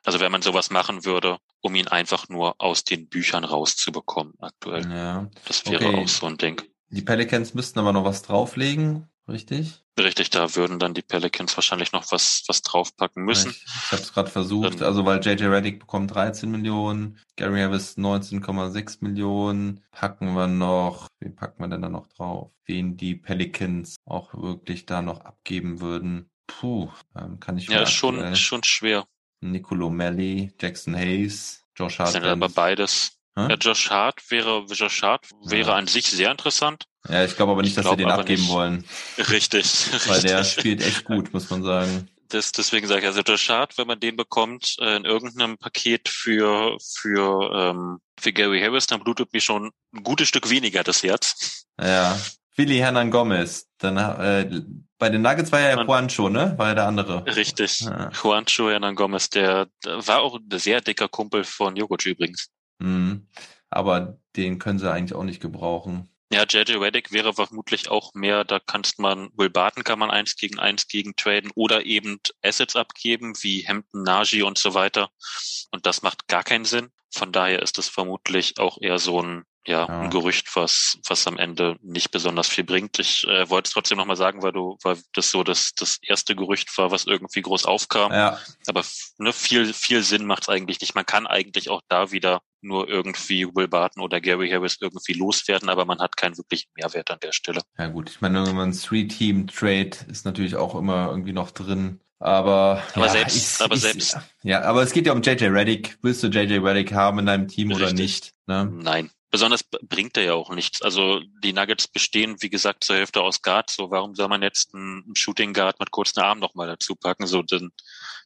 also wenn man sowas machen würde, um ihn einfach nur aus den Büchern rauszubekommen aktuell. Ja. Das wäre Okay. auch so ein Ding. Die Pelicans müssten aber noch was drauflegen, richtig? Richtig, da würden dann die Pelicans wahrscheinlich noch was, was draufpacken müssen. Ich, ich habe es gerade versucht, Dann- also weil JJ Reddick bekommt 13 Millionen, Gary Harris 19,6 Millionen. Packen wir noch, wen packen wir denn da noch drauf? Wen die Pelicans auch wirklich da noch abgeben würden. Puh, ähm, kann ich Ja, schon, aktuell- ist schon schwer. Nicolo Melly, Jackson Hayes, Josh Das Hart. sind aber beides. Ja, Josh Hart wäre, Josh Hart wäre Ja. an sich sehr interessant. Ja, ich glaube aber nicht, Ich dass sie den abgeben nicht. wollen, Richtig. weil der richtig. spielt echt gut, muss man sagen. Das, deswegen sage ich, also Josh Hart, wenn man den bekommt äh, in irgendeinem Paket für für ähm, für Gary Harris, dann blutet mir schon ein gutes Stück weniger das Herz. Ja, Willi Hernan Gomez. Dann äh, bei den Nuggets war ja Man- Juancho, ne? War ja der andere. Richtig. Ja. Juancho Hernan Gomez, der, der war auch ein sehr dicker Kumpel von Jokic übrigens. Mhm. Aber den können sie eigentlich auch nicht gebrauchen. Ja, JJ Redick wäre vermutlich auch mehr, da kannst man, Will Barton kann man eins gegen eins gegen traden oder eben Assets abgeben, wie Hampton, Nagy und so weiter. Und das macht gar keinen Sinn. Von daher ist es vermutlich auch eher so ein, ja, Ja. ein Gerücht, was, was am Ende nicht besonders viel bringt. Ich äh, wollte es trotzdem nochmal sagen, weil du, weil das so das, das erste Gerücht war, was irgendwie groß aufkam. Ja, Aber ne, viel, viel Sinn macht es eigentlich nicht. Man kann eigentlich auch da wieder nur irgendwie Will Barton oder Gary Harris irgendwie loswerden, aber man hat keinen wirklichen Mehrwert an der Stelle. ja gut. Ich meine, wenn man ein Three-Team-Trade ist natürlich auch immer irgendwie noch drin. Aber, Aber ja, selbst- aber selbst- Ja, aber es geht ja um JJ Reddick. Willst du JJ Reddick haben in deinem Team oder Richtig. nicht? Ne? Nein. Besonders bringt er ja auch nichts. Also die Nuggets bestehen, wie gesagt, zur Hälfte aus Guards. So, warum soll man jetzt einen Shooting Guard mit kurzen Armen nochmal dazu packen? So, denn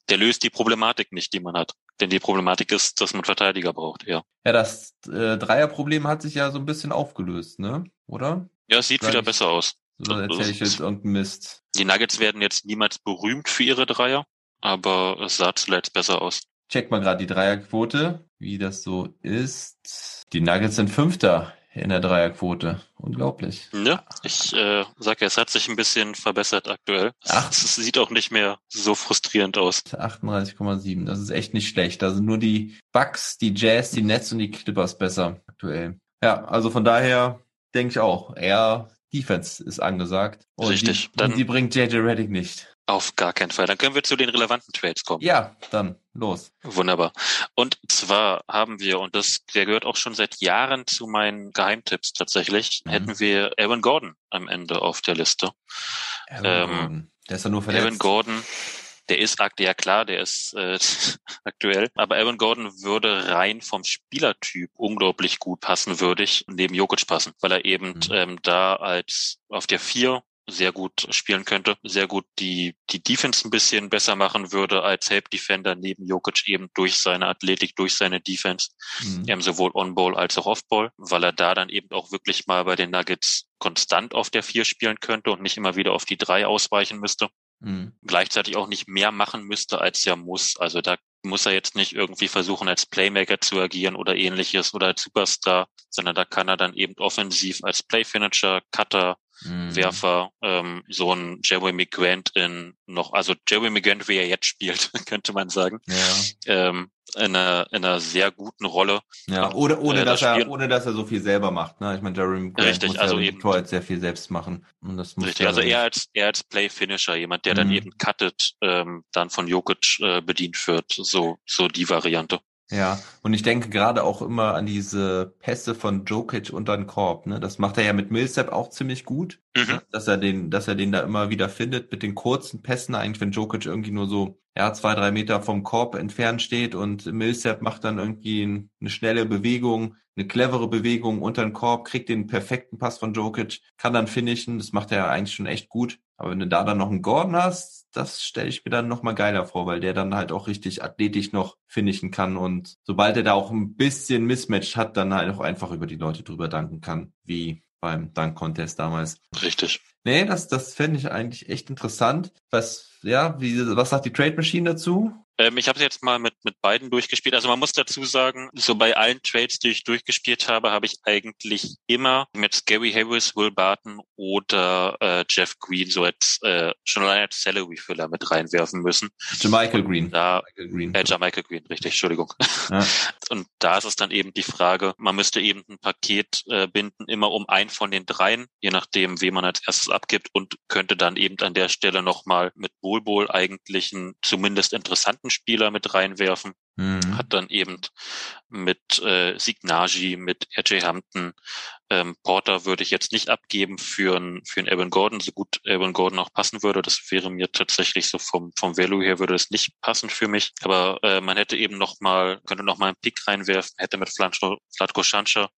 der löst die Problematik nicht, die man hat. Denn die Problematik ist, dass man Verteidiger braucht, ja. Ja, das äh, Dreierproblem hat sich ja so ein bisschen aufgelöst, ne? Oder? Ja, es sieht Sag wieder ich- besser aus. Oder erzähle ich jetzt irgendeinen Mist? Die Nuggets werden jetzt niemals berühmt für ihre Dreier, aber es sah zuletzt besser aus. Check mal gerade die Dreierquote, wie das so ist. Die Nuggets sind Fünfter in der Dreierquote. Unglaublich. Ne? Ich äh, sag ja, es hat sich ein bisschen verbessert aktuell. Ach. Es sieht auch nicht mehr so frustrierend aus. 38,7. Das ist echt nicht schlecht. Da sind nur die Bucks, die Jazz, die Nets und die Clippers besser aktuell. Ja, also von daher denke ich auch, eher Defense ist angesagt. Und Richtig. Die, Dann- und die bringt JJ Reddick nicht. Auf gar keinen Fall. Dann können wir zu den relevanten Trades kommen. Ja, dann los. Wunderbar. Und zwar haben wir, und das, der gehört auch schon seit Jahren zu meinen Geheimtipps tatsächlich, Mhm. hätten wir Aaron Gordon am Ende auf der Liste. Aaron Ähm, Gordon. Der ist ja nur verletzt. Aaron Gordon, der ist aktuell, ja klar, der ist äh, aktuell, aber Aaron Gordon würde rein vom Spielertyp unglaublich gut passen, würde ich neben Jokic passen, weil er eben Mhm. ähm, da als auf der vier sehr gut spielen könnte, sehr gut die, die Defense ein bisschen besser machen würde als Help Defender neben Jokic eben durch seine Athletik, durch seine Defense, Mhm. ähm, sowohl On-Ball als auch Off-Ball, weil er da dann eben auch wirklich mal bei den Nuggets konstant auf der vier spielen könnte und nicht immer wieder auf die drei ausweichen müsste Mhm. gleichzeitig auch nicht mehr machen müsste, als er muss. Also da muss er jetzt nicht irgendwie versuchen, als Playmaker zu agieren oder ähnliches oder als Superstar, sondern da kann er dann eben offensiv als Playfinisher, Cutter, Mhm. Werfer, ähm, so ein Jeremy Grant in noch, also Jeremy Grant, wie er jetzt spielt, könnte man sagen, Ja. ähm, in einer, in einer sehr guten Rolle. Ja, ohne, ohne, Äh, dass das er, Spiel- ohne dass er so viel selber macht. Ne? Ich meine, Jeremy Grant Richtig, muss also ja eben- Tor jetzt sehr viel selbst machen. Und das muss Richtig, er also nicht. er als, er als Play-Finisher, jemand, der dann Mhm. eben cuttet, ähm, dann von Jokic äh, bedient wird, so, so die Variante. Ja, und ich denke gerade auch immer an diese Pässe von Jokic unter den Korb. Ne? Das macht er ja mit Millsap auch ziemlich gut, Mhm. ne? dass er den, dass er den da immer wieder findet mit den kurzen Pässen eigentlich, wenn Jokic irgendwie nur so ja, zwei, drei Meter vom Korb entfernt steht und Millsap macht dann irgendwie eine schnelle Bewegung, eine clevere Bewegung unter den Korb, kriegt den perfekten Pass von Jokic, kann dann finishen. Das macht er eigentlich schon echt gut. Aber wenn du da dann noch einen Gordon hast, das stelle ich mir dann noch mal geiler vor, weil der dann halt auch richtig athletisch noch finishen kann und sobald er da auch ein bisschen Mismatch hat, dann halt auch einfach über die Leute drüber danken kann, wie beim Dunk Contest damals. Richtig. Nee, das, das fände ich eigentlich echt interessant. Was, ja, wie, was sagt die Trade Machine dazu? Ähm, ich habe es jetzt mal mit, mit beiden durchgespielt. Also man muss dazu sagen, so bei allen Trades, die ich durchgespielt habe, habe ich eigentlich immer mit Gary Harris, Will Barton oder äh, Jeff Green so als äh, schon allein als Salary Filler mit reinwerfen müssen. Jamichael Green. Da, Michael Green. äh, Jamichael Green, richtig, Entschuldigung. Ja. Und da ist es dann eben die Frage, man müsste eben ein Paket äh, binden, immer um einen von den dreien, je nachdem, wen man als erstes abgibt und könnte dann eben an der Stelle nochmal mit Bull eigentlich einen zumindest interessanten Spieler mit reinwerfen. Mhm. Hat dann eben mit äh, Signagi, mit RJ Hampton, ähm, Porter würde ich jetzt nicht abgeben für einen für einen Evan Gordon, so gut Evan Gordon auch passen würde. Das wäre mir tatsächlich so vom vom Value her würde es nicht passen für mich. Aber äh, man hätte eben noch mal könnte noch mal einen Pick reinwerfen, hätte mit Flatko, Flatko Schancher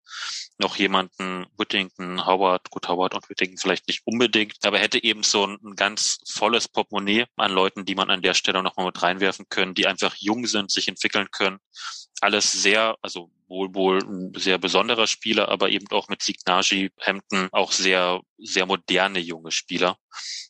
noch jemanden, Whittington, Howard, gut Howard und Whittington vielleicht nicht unbedingt, aber hätte eben so ein, ein ganz volles Portemonnaie an Leuten, die man an der Stelle noch mal mit reinwerfen können, die einfach jung sind, sich entwickeln können. Alles sehr, also wohl wohl ein sehr besonderer Spieler, aber eben auch mit Signagi, Hampton auch sehr, sehr moderne junge Spieler,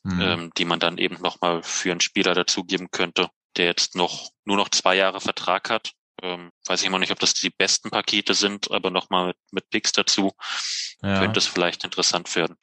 Mhm. ähm, die man dann eben nochmal für einen Spieler dazugeben könnte, der jetzt noch nur noch zwei Jahre Vertrag hat. Ähm, weiß ich immer nicht, ob das die besten Pakete sind, aber nochmal mit, mit Picks dazu ja. könnte es vielleicht interessant werden.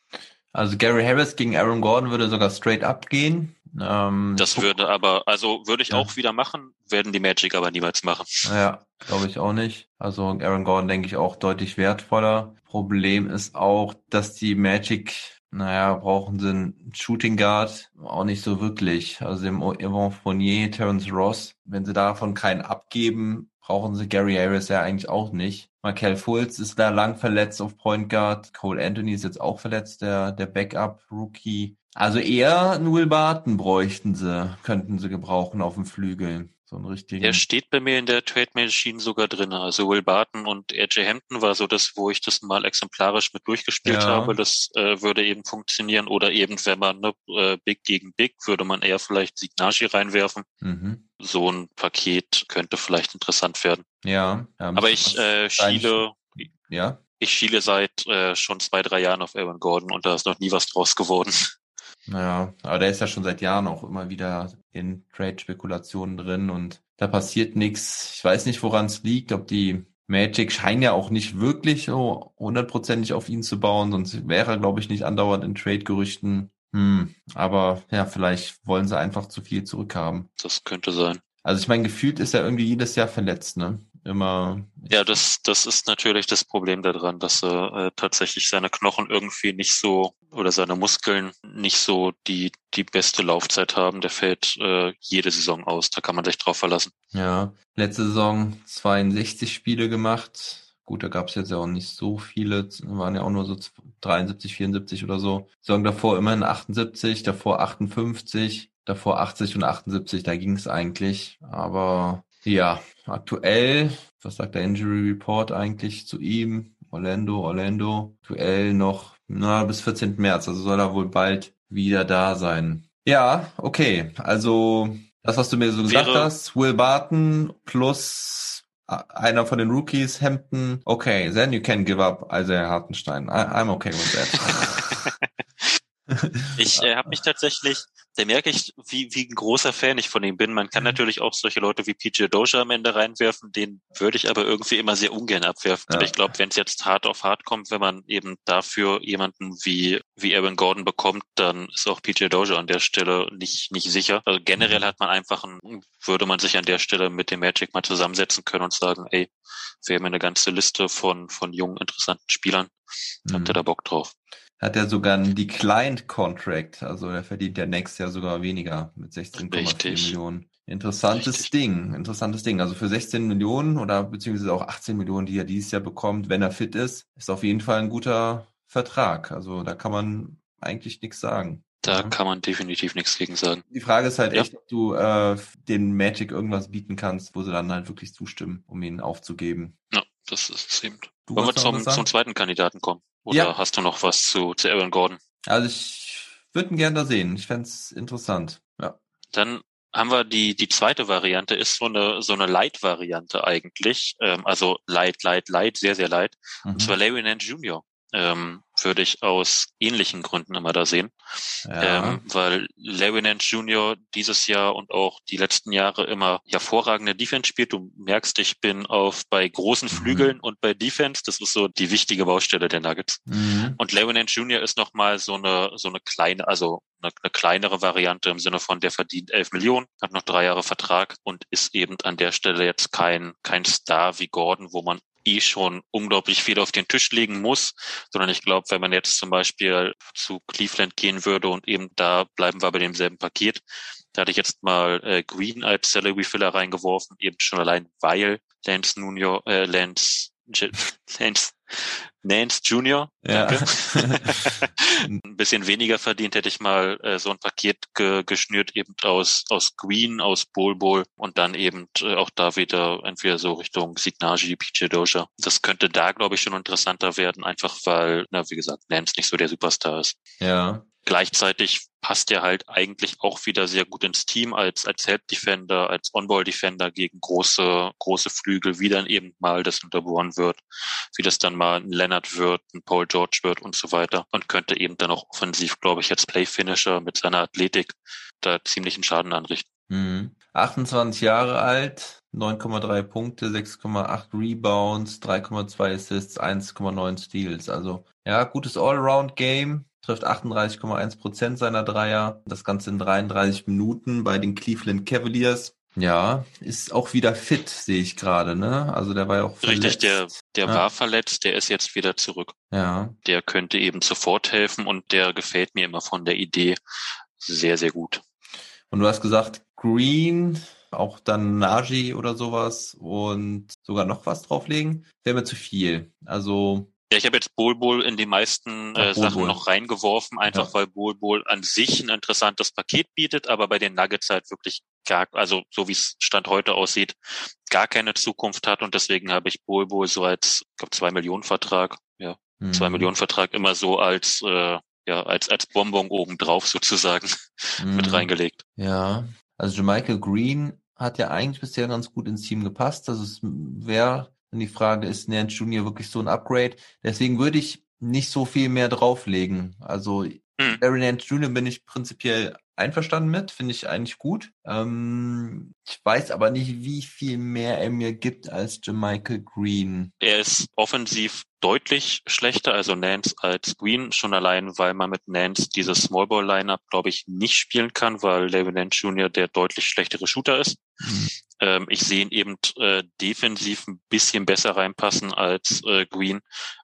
Also Gary Harris gegen Aaron Gordon würde sogar straight up gehen. Ähm, Das würde aber, also würde ich Ja. auch wieder machen, werden die Magic aber niemals machen. Ja, glaube ich auch nicht. Also Aaron Gordon denke ich auch deutlich wertvoller. Problem ist auch, dass die Magic, naja, brauchen sie einen Shooting Guard auch nicht so wirklich. Also im Yvon Fournier, Terence Ross, wenn sie davon keinen abgeben, brauchen sie Gary Harris ja eigentlich auch nicht. Markel Fultz ist da lang verletzt auf Point Guard. Cole Anthony ist jetzt auch verletzt, der, der Backup-Rookie. Also eher Barton bräuchten sie, könnten sie gebrauchen auf dem Flügel. So einen richtigen. Der steht bei mir in der Trade Machine sogar drin. Also Will Barton und RJ Hampton war so das, wo ich das mal exemplarisch mit durchgespielt Ja. habe. Das äh, würde eben funktionieren. Oder eben, wenn man ne, äh, Big gegen Big, würde man eher vielleicht Signagi reinwerfen. Mhm. So ein Paket könnte vielleicht interessant werden. Ja. ja Aber ich äh, schiele, Ja. ich schiele seit äh, schon zwei, drei Jahren auf Aaron Gordon und da ist noch nie was draus geworden. Naja, aber der ist ja schon seit Jahren auch immer wieder in Trade-Spekulationen drin und da passiert nichts. Ich weiß nicht, woran es liegt, ob die Magic scheinen ja auch nicht wirklich so hundertprozentig auf ihn zu bauen, sonst wäre er, glaube ich, nicht andauernd in Trade-Gerüchten. Hm, aber ja, vielleicht wollen sie einfach zu viel zurückhaben. Das könnte sein. Also ich meine, gefühlt ist er irgendwie jedes Jahr verletzt, ne? Immer. Ja, das, das ist natürlich das Problem daran, dass er äh, tatsächlich seine Knochen irgendwie nicht so oder seine Muskeln nicht so die, die beste Laufzeit haben. Der fällt äh, jede Saison aus. Da kann man sich drauf verlassen. Ja, letzte Saison 62 Spiele gemacht. Gut, da gab es jetzt ja auch nicht so viele, waren ja auch nur so 73, 74 oder so. Saison davor immerhin 78, davor 58, davor 80 und 78, da ging es eigentlich. Aber ja, aktuell, was sagt der Injury Report eigentlich zu ihm? Orlando, Orlando, aktuell noch na, bis 14. März, also soll er wohl bald wieder da sein. Ja, okay, also das, was du mir so gesagt Wäre- hast, Will Barton plus einer von den Rookies, Hampton, okay, then you can give up Isaiah Hartenstein. I, I'm okay with that. Ich äh, habe mich tatsächlich, da merke ich, wie, wie ein großer Fan ich von ihm bin. Man kann Mhm. natürlich auch solche Leute wie PJ Doja am Ende reinwerfen, den würde ich aber irgendwie immer sehr ungern abwerfen. Ja. Aber ich glaube, wenn es jetzt hart auf hart kommt, wenn man eben dafür jemanden wie, wie Aaron Gordon bekommt, dann ist auch PJ Doja an der Stelle nicht, nicht sicher. Also generell Mhm. hat man einfach ein, würde man sich an der Stelle mit dem Magic mal zusammensetzen können und sagen, ey, wir haben eine ganze Liste von, von jungen, interessanten Spielern. Habt ihr da Bock drauf? Hat er sogar einen Declined Contract, also er verdient ja nächstes Jahr sogar weniger mit 16,4 Richtig. Millionen. Interessantes Richtig. Ding, interessantes Ding. Also für 16 Millionen oder beziehungsweise auch 18 Millionen, die er dieses Jahr bekommt, wenn er fit ist, ist auf jeden Fall ein guter Vertrag. Also da kann man eigentlich nichts sagen. Da Ja. kann man definitiv nichts gegen sagen. Die Frage ist halt Ja. echt, ob du äh, den Magic irgendwas bieten kannst, wo sie dann halt wirklich zustimmen, um ihn aufzugeben. Ja, das ist es eben. Du Wollen wir zum, zum zweiten Kandidaten kommen? Oder Ja. hast du noch was zu, zu Aaron Gordon? Also ich würde ihn gerne da sehen. Ich fände interessant. Ja. Dann haben wir die, die zweite Variante, ist so eine, so eine Light-Variante eigentlich. Ähm, also Light, Light, Light, sehr, sehr Light. Mhm. Und zwar Larry Nance Jr. Ähm, würde ich aus ähnlichen Gründen immer da sehen. ja. Ähm, weil Larry Nance Jr. dieses Jahr und auch die letzten Jahre immer hervorragende Defense spielt. Du merkst, ich bin auf bei großen Mhm. Flügeln und bei Defense. Das ist so die wichtige Baustelle der Nuggets. mhm. Und Larry Nance Jr. ist nochmal so eine, so eine kleine, also eine, eine kleinere Variante im Sinne von, der verdient 11 Millionen, hat noch drei Jahre Vertrag und ist eben an der Stelle jetzt kein, kein Star wie Gordon, wo man eh schon unglaublich viel auf den Tisch legen muss, sondern ich glaube, wenn man jetzt zum Beispiel zu Cleveland gehen würde und eben da bleiben wir bei demselben Paket, da hatte ich jetzt mal äh, Green als Salary Filler reingeworfen, eben schon allein, weil Lance Junior, äh, Lance, Lance, Nance Junior, Ja. danke, ein bisschen weniger verdient, hätte ich mal äh, so ein Paket ge geschnürt, eben aus, aus Green, aus Bol Bol und dann eben äh, auch da wieder entweder so Richtung Signagi, PJ Doja. Das könnte da, glaube ich, schon interessanter werden, einfach weil, na, wie gesagt, Nance nicht so der Superstar ist. ja. Gleichzeitig passt er halt eigentlich auch wieder sehr gut ins Team als, als Help Defender, als On-Ball Defender gegen große, große Flügel, wie dann eben mal das unterbohren wird, wie das dann mal ein Leonard wird, ein Paul George wird und so weiter und könnte eben dann auch offensiv, glaube ich, als Play-Finisher mit seiner Athletik da ziemlichen Schaden anrichten. Mhm. 28 Jahre alt, 9,3 Punkte, 6,8 Rebounds, 3,2 Assists, 1,9 Steals. Also ja, gutes Allround-Game. Trifft 38,1 Prozent seiner Dreier. Das Ganze in 33 Minuten bei den Cleveland Cavaliers. Ja, ist auch wieder fit, sehe ich gerade, ne? Also der war ja auch Richtig, verletzt. der, der Ja. war verletzt, der ist jetzt wieder zurück. Ja, Der könnte eben sofort helfen und der gefällt mir immer von der Idee sehr, sehr gut. Und du hast gesagt, Green, auch dann Najee oder sowas und sogar noch was drauflegen, wäre mir zu viel. Also, Ja, ich habe jetzt Bol Bol in die meisten Ach, äh, Bol Sachen Bol. noch reingeworfen, einfach Ja. weil Bol Bol an sich ein interessantes Paket bietet, aber bei den Nuggets halt wirklich gar, also so wie es Stand heute aussieht, gar keine Zukunft hat und deswegen habe ich Bol Bol so als, ich glaube, zwei Millionen Vertrag, ja, zwei mhm. Millionen Vertrag immer so als, äh, ja, als, als Bonbon obendrauf sozusagen mit Mhm. reingelegt. Ja, also Michael Green hat ja eigentlich bisher ganz gut ins Team gepasst. Also es wäre, wenn die Frage ist, Nance Junior wirklich so ein Upgrade? Deswegen würde ich nicht so viel mehr drauflegen. Also Mhm. Larry Nance Junior bin ich prinzipiell einverstanden mit, finde ich eigentlich gut. Ähm, ich weiß aber nicht, wie viel mehr er mir gibt als Michael Green. Er ist offensiv deutlich schlechter, also Nance als Green, schon allein, weil man mit Nance dieses Smallball-Lineup, glaube ich, nicht spielen kann, weil Larry Nance Jr. der deutlich schlechtere Shooter ist. Mhm. Ähm, ich sehe ihn eben äh, defensiv ein bisschen besser reinpassen als äh, Green,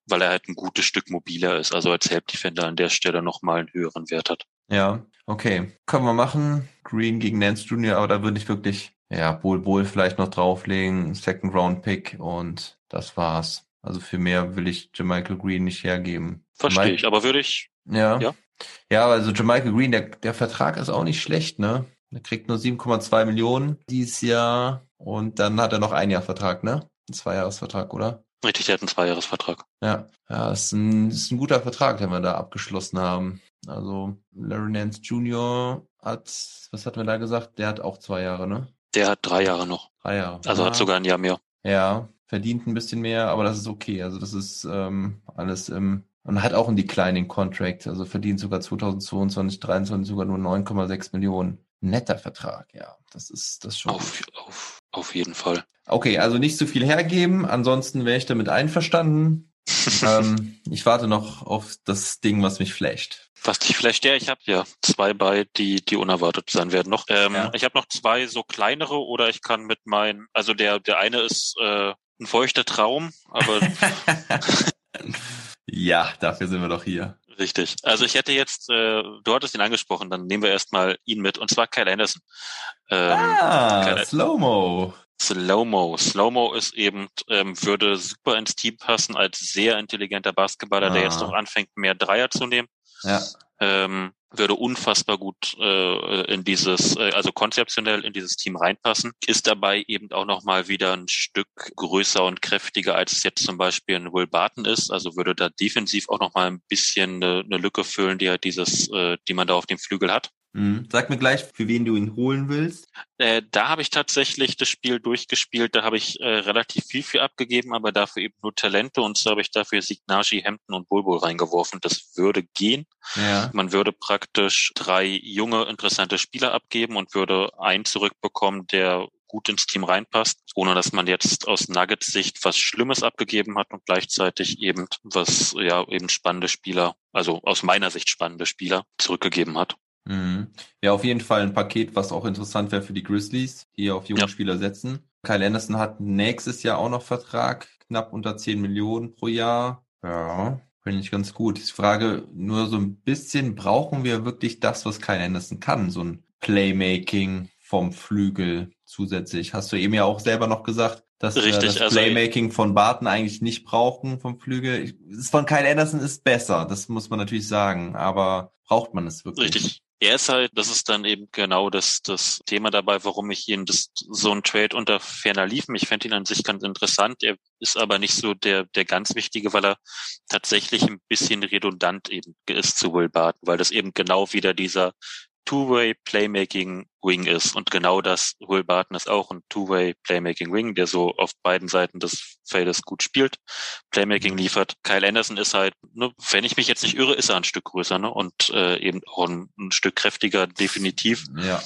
weil er halt ein gutes Stück mobiler ist, also als Help Defender an der Stelle nochmal einen höheren Wert hat. Ja, okay. Können wir machen. Green gegen Nance Jr., aber da würde ich wirklich, ja, Bol Bol vielleicht noch drauflegen, Second Round Pick und das war's. Also für mehr will ich Jermichael Green nicht hergeben. Verstehe ich, aber würde ich, Ja. Ja. Ja, also Jermichael Green, der, der Vertrag ist auch nicht schlecht, ne? Der kriegt nur 7,2 Millionen dieses Jahr und dann hat er noch ein Jahr Vertrag, ne? Ein Zweijahresvertrag, oder? richtig, der hat einen Zweijahresvertrag. Ja, ja, ist ein, ist ein guter Vertrag, den wir da abgeschlossen haben. Also Larry Nance Jr. hat, was hatten wir da gesagt? Der hat auch zwei Jahre, ne? Der hat drei Jahre noch, Drei Jahre. also ja. hat sogar ein Jahr mehr. Ja, verdient ein bisschen mehr, aber das ist okay. Also das ist ähm, alles im und hat auch einen Declining Contract, also verdient sogar 2022, 2023 sogar nur 9,6 Millionen. Netter Vertrag, ja. Das ist das ist schon. Auf, gut. auf, auf jeden Fall. Okay, also nicht zu viel hergeben, ansonsten wäre ich damit einverstanden. ähm, ich warte noch auf das Ding, was mich flasht. Was dich vielleicht, ja, ich habe ja zwei bei, die, die unerwartet sein werden noch. Ähm, Ja. Ich habe noch zwei so kleinere oder ich kann mit meinen, also der, der eine ist äh, ein feuchter Traum, aber ja, dafür sind wir doch hier. richtig. Also ich hätte jetzt, äh, du hattest ihn angesprochen, dann nehmen wir erstmal ihn mit und zwar Kyle Anderson. Ähm, ah, Slow-Mo. Slow-Mo. Slow-Mo ist eben, ähm, würde super ins Team passen als sehr intelligenter Basketballer, der Ah. jetzt noch anfängt, mehr Dreier zu nehmen. Ja. Ähm, würde unfassbar gut äh, in dieses, äh, also konzeptionell in dieses Team reinpassen, ist dabei eben auch nochmal wieder ein Stück größer und kräftiger, als es jetzt zum Beispiel ein Will Barton ist. Also würde da defensiv auch nochmal ein bisschen eine, eine Lücke füllen, die halt dieses, äh, die man da auf dem Flügel hat. Mhm. Sag mir gleich, für wen du ihn holen willst. Äh, da habe ich tatsächlich das Spiel durchgespielt. Da habe ich äh, relativ viel für abgegeben, aber dafür eben nur Talente. Und so habe ich dafür Signashi, Hampton und Bulbul reingeworfen. Das würde gehen. Ja. Man würde praktisch drei junge, interessante Spieler abgeben und würde einen zurückbekommen, der gut ins Team reinpasst, ohne dass man jetzt aus Nuggets Sicht was Schlimmes abgegeben hat und gleichzeitig eben was, ja, eben spannende Spieler, also aus meiner Sicht spannende Spieler zurückgegeben hat. Mhm. Ja, auf jeden Fall ein Paket, was auch interessant wäre für die Grizzlies, hier auf junge Ja. Spieler setzen. Kyle Anderson hat nächstes Jahr auch noch Vertrag, knapp unter 10 Millionen pro Jahr. Ja, finde ich ganz gut. Ich frage nur so ein bisschen, brauchen wir wirklich das, was Kyle Anderson kann? So ein Playmaking vom Flügel zusätzlich. Hast du eben ja auch selber noch gesagt, dass wir Richtig, das also- Playmaking von Barton eigentlich nicht brauchen vom Flügel. Ich- Das von Kyle Anderson ist besser, das muss man natürlich sagen, aber braucht man es wirklich? Richtig. Er ist halt, das ist dann eben genau das, das Thema dabei, warum ich ihn das, so ein Trade unter ferner liefen. Ich fände ihn an sich ganz interessant. Er ist aber nicht so der, der ganz wichtige, weil er tatsächlich ein bisschen redundant eben ist zu Will Barton, weil das eben genau wieder dieser Two-Way Playmaking Wing ist. Und genau das, Will Barton ist auch ein Two-Way Playmaking Wing, der so auf beiden Seiten des Feldes gut spielt, Playmaking liefert. Kyle Anderson ist halt, ne, wenn ich mich jetzt nicht irre, ist er ein Stück größer, ne? Und äh, eben auch ein, ein Stück kräftiger, definitiv. Ja,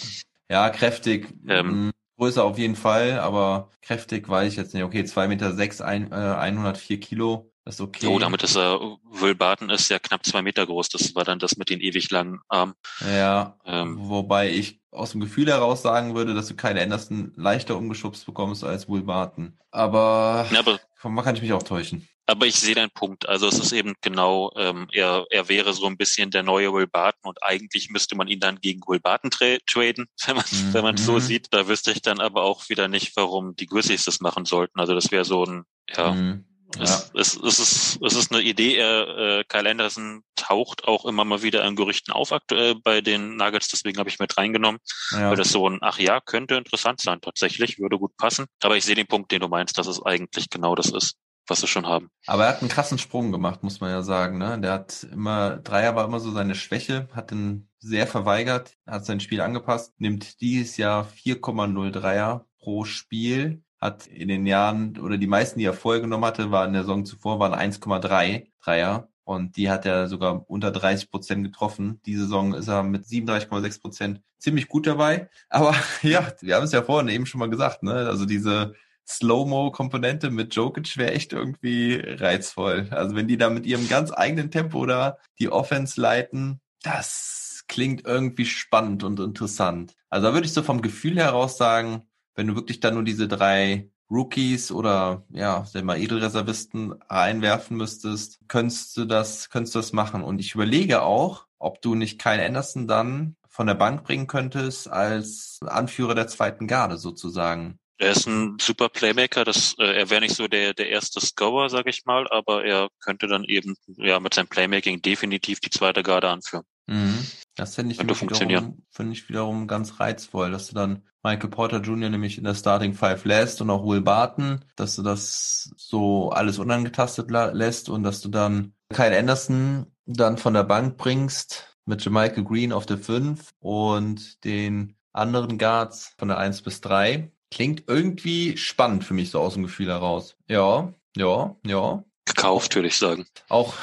ja, kräftig. Ähm. Mh, größer auf jeden Fall, aber kräftig weiß ich jetzt nicht. Okay, zwei Meter, sechs, ein, äh, 104 Kilo, das ist okay. Oh, damit ist er, Will Barton ist ja knapp zwei Meter groß. Das war dann das mit den ewig langen Armen. Ja, Ähm, wobei ich aus dem Gefühl heraus sagen würde, dass du keine Anderson leichter umgeschubst bekommst als Will Barton. Aber ja, aber man kann ich mich auch täuschen. Aber ich sehe deinen Punkt. Also es ist eben genau, ähm, er, er wäre so ein bisschen der neue Will Barton und eigentlich müsste man ihn dann gegen Will Barton tra traden, wenn man Mhm. wenn man es so Mhm. sieht. Da wüsste ich dann aber auch wieder nicht, warum die Grizzlies das machen sollten. Also das wäre so ein, ja, Mhm. Ja. Es, es, es, ist, es ist eine Idee. Er, äh, Kyle Anderson taucht auch immer mal wieder in Gerüchten auf aktuell bei den Nuggets. Deswegen habe ich mit reingenommen, ja. weil das so ein, ach ja, könnte interessant sein. Tatsächlich würde gut passen. Aber ich sehe den Punkt, den du meinst, dass es eigentlich genau das ist, was sie schon haben. Aber er hat einen krassen Sprung gemacht, muss man ja sagen. Ne? Der hat immer, Dreier war immer so seine Schwäche, hat den sehr verweigert, hat sein Spiel angepasst, nimmt dieses Jahr 4,0 Dreier pro Spiel, hat in den Jahren, oder die meisten, die er vorher genommen hatte, waren in der Saison zuvor, waren 1,3 Dreier. Und die hat er sogar unter 30 Prozent getroffen. Diese Saison ist er mit 37,6 Prozent ziemlich gut dabei. Aber ja, wir haben es ja vorhin eben schon mal gesagt, ne? Also diese Slow-Mo-Komponente mit Jokic wäre echt irgendwie reizvoll. Also wenn die da mit ihrem ganz eigenen Tempo da die Offense leiten, das klingt irgendwie spannend und interessant. Also da würde ich so vom Gefühl heraus sagen, wenn du wirklich dann nur diese drei Rookies oder ja, sagen wir mal Edelreservisten reinwerfen müsstest, könntest du das, könntest du das machen. Und ich überlege auch, ob du nicht Kyle Anderson dann von der Bank bringen könntest als Anführer der zweiten Garde sozusagen. Er ist ein super Playmaker. Das, äh, er wäre nicht so der, der erste Scorer, sag ich mal, aber er könnte dann eben ja mit seinem Playmaking definitiv die zweite Garde anführen. Mhm. Das finde ich, wiederum, finde ich wiederum ganz reizvoll, dass du dann Michael Porter Jr. nämlich in der Starting Five lässt und auch Will Barton, dass du das so alles unangetastet lässt und dass du dann Kyle Anderson dann von der Bank bringst mit Jermichael Green auf der 5 und den anderen Guards von der 1 bis 3. Klingt irgendwie spannend für mich so aus dem Gefühl heraus. Ja, ja, ja. Gekauft, würde ich sagen. Auch,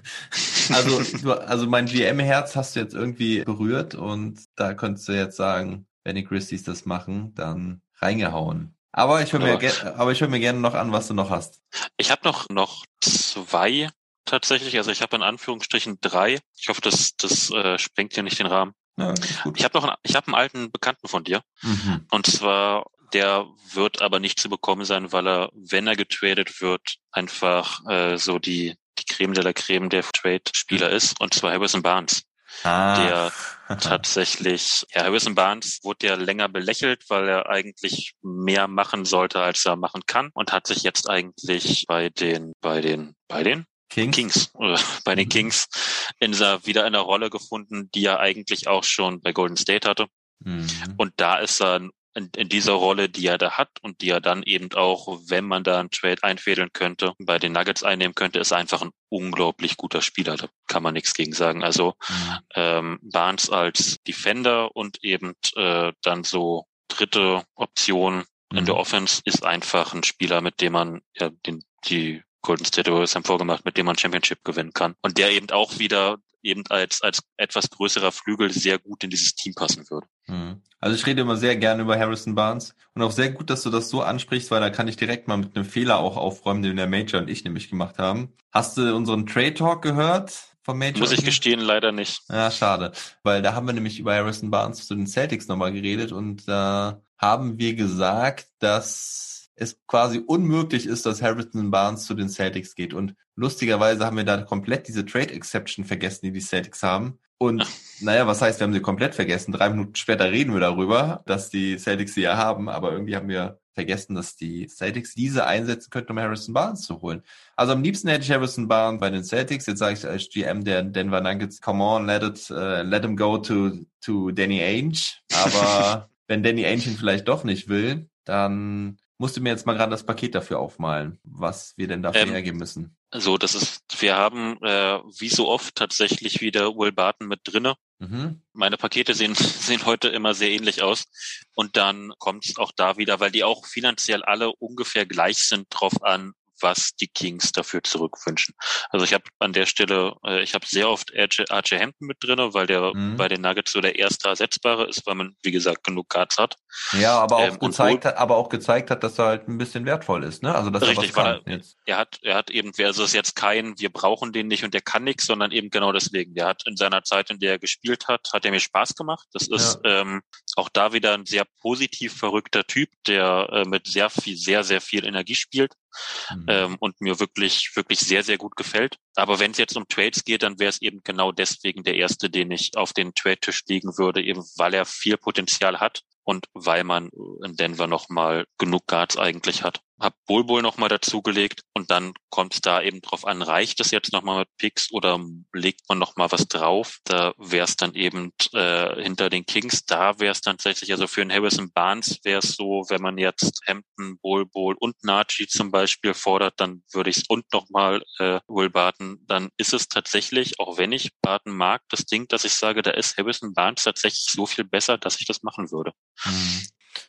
also, also mein GM-Herz hast du jetzt irgendwie berührt und da könntest du jetzt sagen, wenn die Grizzlies das machen, dann reingehauen. Aber ich höre mir, aber ich höre mir gerne noch an, was du noch hast. Ich habe noch noch zwei tatsächlich. Also ich habe in Anführungsstrichen drei. Ich hoffe, das das äh, sprengt hier nicht den Rahmen. Ja. Ich habe noch einen, ich habe einen alten Bekannten von dir. Mhm. Und zwar, der wird aber nicht zu bekommen sein, weil er, wenn er getradet wird, einfach äh, so die, die Creme de la Creme der Trade-Spieler ist. Und zwar Harrison Barnes. Ah. Der tatsächlich, ja, Harrison Barnes wurde ja länger belächelt, weil er eigentlich mehr machen sollte, als er machen kann. Und hat sich jetzt eigentlich bei den, bei den, bei den Kings. Kings, äh, bei den Mhm. Kings in dieser, wieder in einer Rolle gefunden, die er eigentlich auch schon bei Golden State hatte. Mhm. Und da ist er in, in dieser Rolle, die er da hat und die er dann eben auch, wenn man da einen Trade einfädeln könnte, bei den Nuggets einnehmen könnte, ist einfach ein unglaublich guter Spieler. Da kann man nichts gegen sagen. Also Mhm. ähm, Barnes als Defender und eben äh, dann so dritte Option in Mhm. der Offense ist einfach ein Spieler, mit dem man ja den die Golden State Warriors haben vorgemacht, mit dem man Championship gewinnen kann und der eben auch wieder eben als als etwas größerer Flügel sehr gut in dieses Team passen würde. Mhm. Also ich rede immer sehr gerne über Harrison Barnes und auch sehr gut, dass du das so ansprichst, weil da kann ich direkt mal mit einem Fehler auch aufräumen, den der Major und ich nämlich gemacht haben. Hast du unseren Trade Talk gehört vom Major? Muss ich gestehen, leider nicht. Ja, schade, weil da haben wir nämlich über Harrison Barnes zu den Celtics nochmal geredet und da haben wir gesagt, dass es quasi unmöglich ist, dass Harrison Barnes zu den Celtics geht und lustigerweise haben wir da komplett diese Trade Exception vergessen, die die Celtics haben und naja, was heißt, wir haben sie komplett vergessen? Drei Minuten später reden wir darüber, dass die Celtics sie ja haben, aber irgendwie haben wir vergessen, dass die Celtics diese einsetzen könnten, um Harrison Barnes zu holen. Also am liebsten hätte ich Harrison Barnes bei den Celtics. Jetzt sage ich als GM der Denver Nuggets, come on, let it, uh, let him go to, to Danny Ainge. Aber wenn Danny Ainge ihn vielleicht doch nicht will, dann musst du mir jetzt mal gerade das Paket dafür aufmalen, was wir denn dafür Ähm, hergeben müssen. So, das ist, wir haben äh, wie so oft tatsächlich wieder Will Barton mit drinne. Mhm. Meine Pakete sehen, sehen heute immer sehr ähnlich aus. Und dann kommt es auch da wieder, weil die auch finanziell alle ungefähr gleich sind, drauf an, was die Kings dafür zurückwünschen. Also ich habe an der Stelle, äh, ich habe sehr oft RJ Hampton mit drinne, weil der Mhm. bei den Nuggets so der erste Ersetzbare ist, weil man, wie gesagt, genug Guards hat. Ja, aber auch Ähm, gezeigt hat, aber auch gezeigt hat, dass er halt ein bisschen wertvoll ist, ne? Also dass Richtig, er was weil kann jetzt. Er hat, er hat eben, also es ist jetzt kein, wir brauchen den nicht und der kann nichts, sondern eben genau deswegen. Der hat in seiner Zeit, in der er gespielt hat, hat er mir Spaß gemacht. Das ist ähm, auch da wieder ein sehr positiv verrückter Typ, der äh, mit sehr viel, sehr, sehr viel Energie spielt Mhm. ähm, und mir wirklich, wirklich sehr, sehr gut gefällt. Aber wenn es jetzt um Trades geht, dann wäre es eben genau deswegen der erste, den ich auf den Trade-Tisch legen würde, eben weil er viel Potenzial hat und weil man in Denver nochmal genug Guards eigentlich hat. Hab Bulbul nochmal dazugelegt und dann kommt es da eben drauf an, reicht es jetzt nochmal mit Picks oder legt man nochmal was drauf? Da wäre es dann eben äh, hinter den Kings, da wäre es dann tatsächlich, also für einen Harrison Barnes wäre es so, wenn man jetzt Hampton, Bulbul und Nachi zum Beispiel fordert, dann würde ich es und nochmal äh, Will Barton, dann ist es tatsächlich, auch wenn ich Barton mag, das Ding, dass ich sage, da ist Harrison Barnes tatsächlich so viel besser, dass ich das machen würde. Mhm.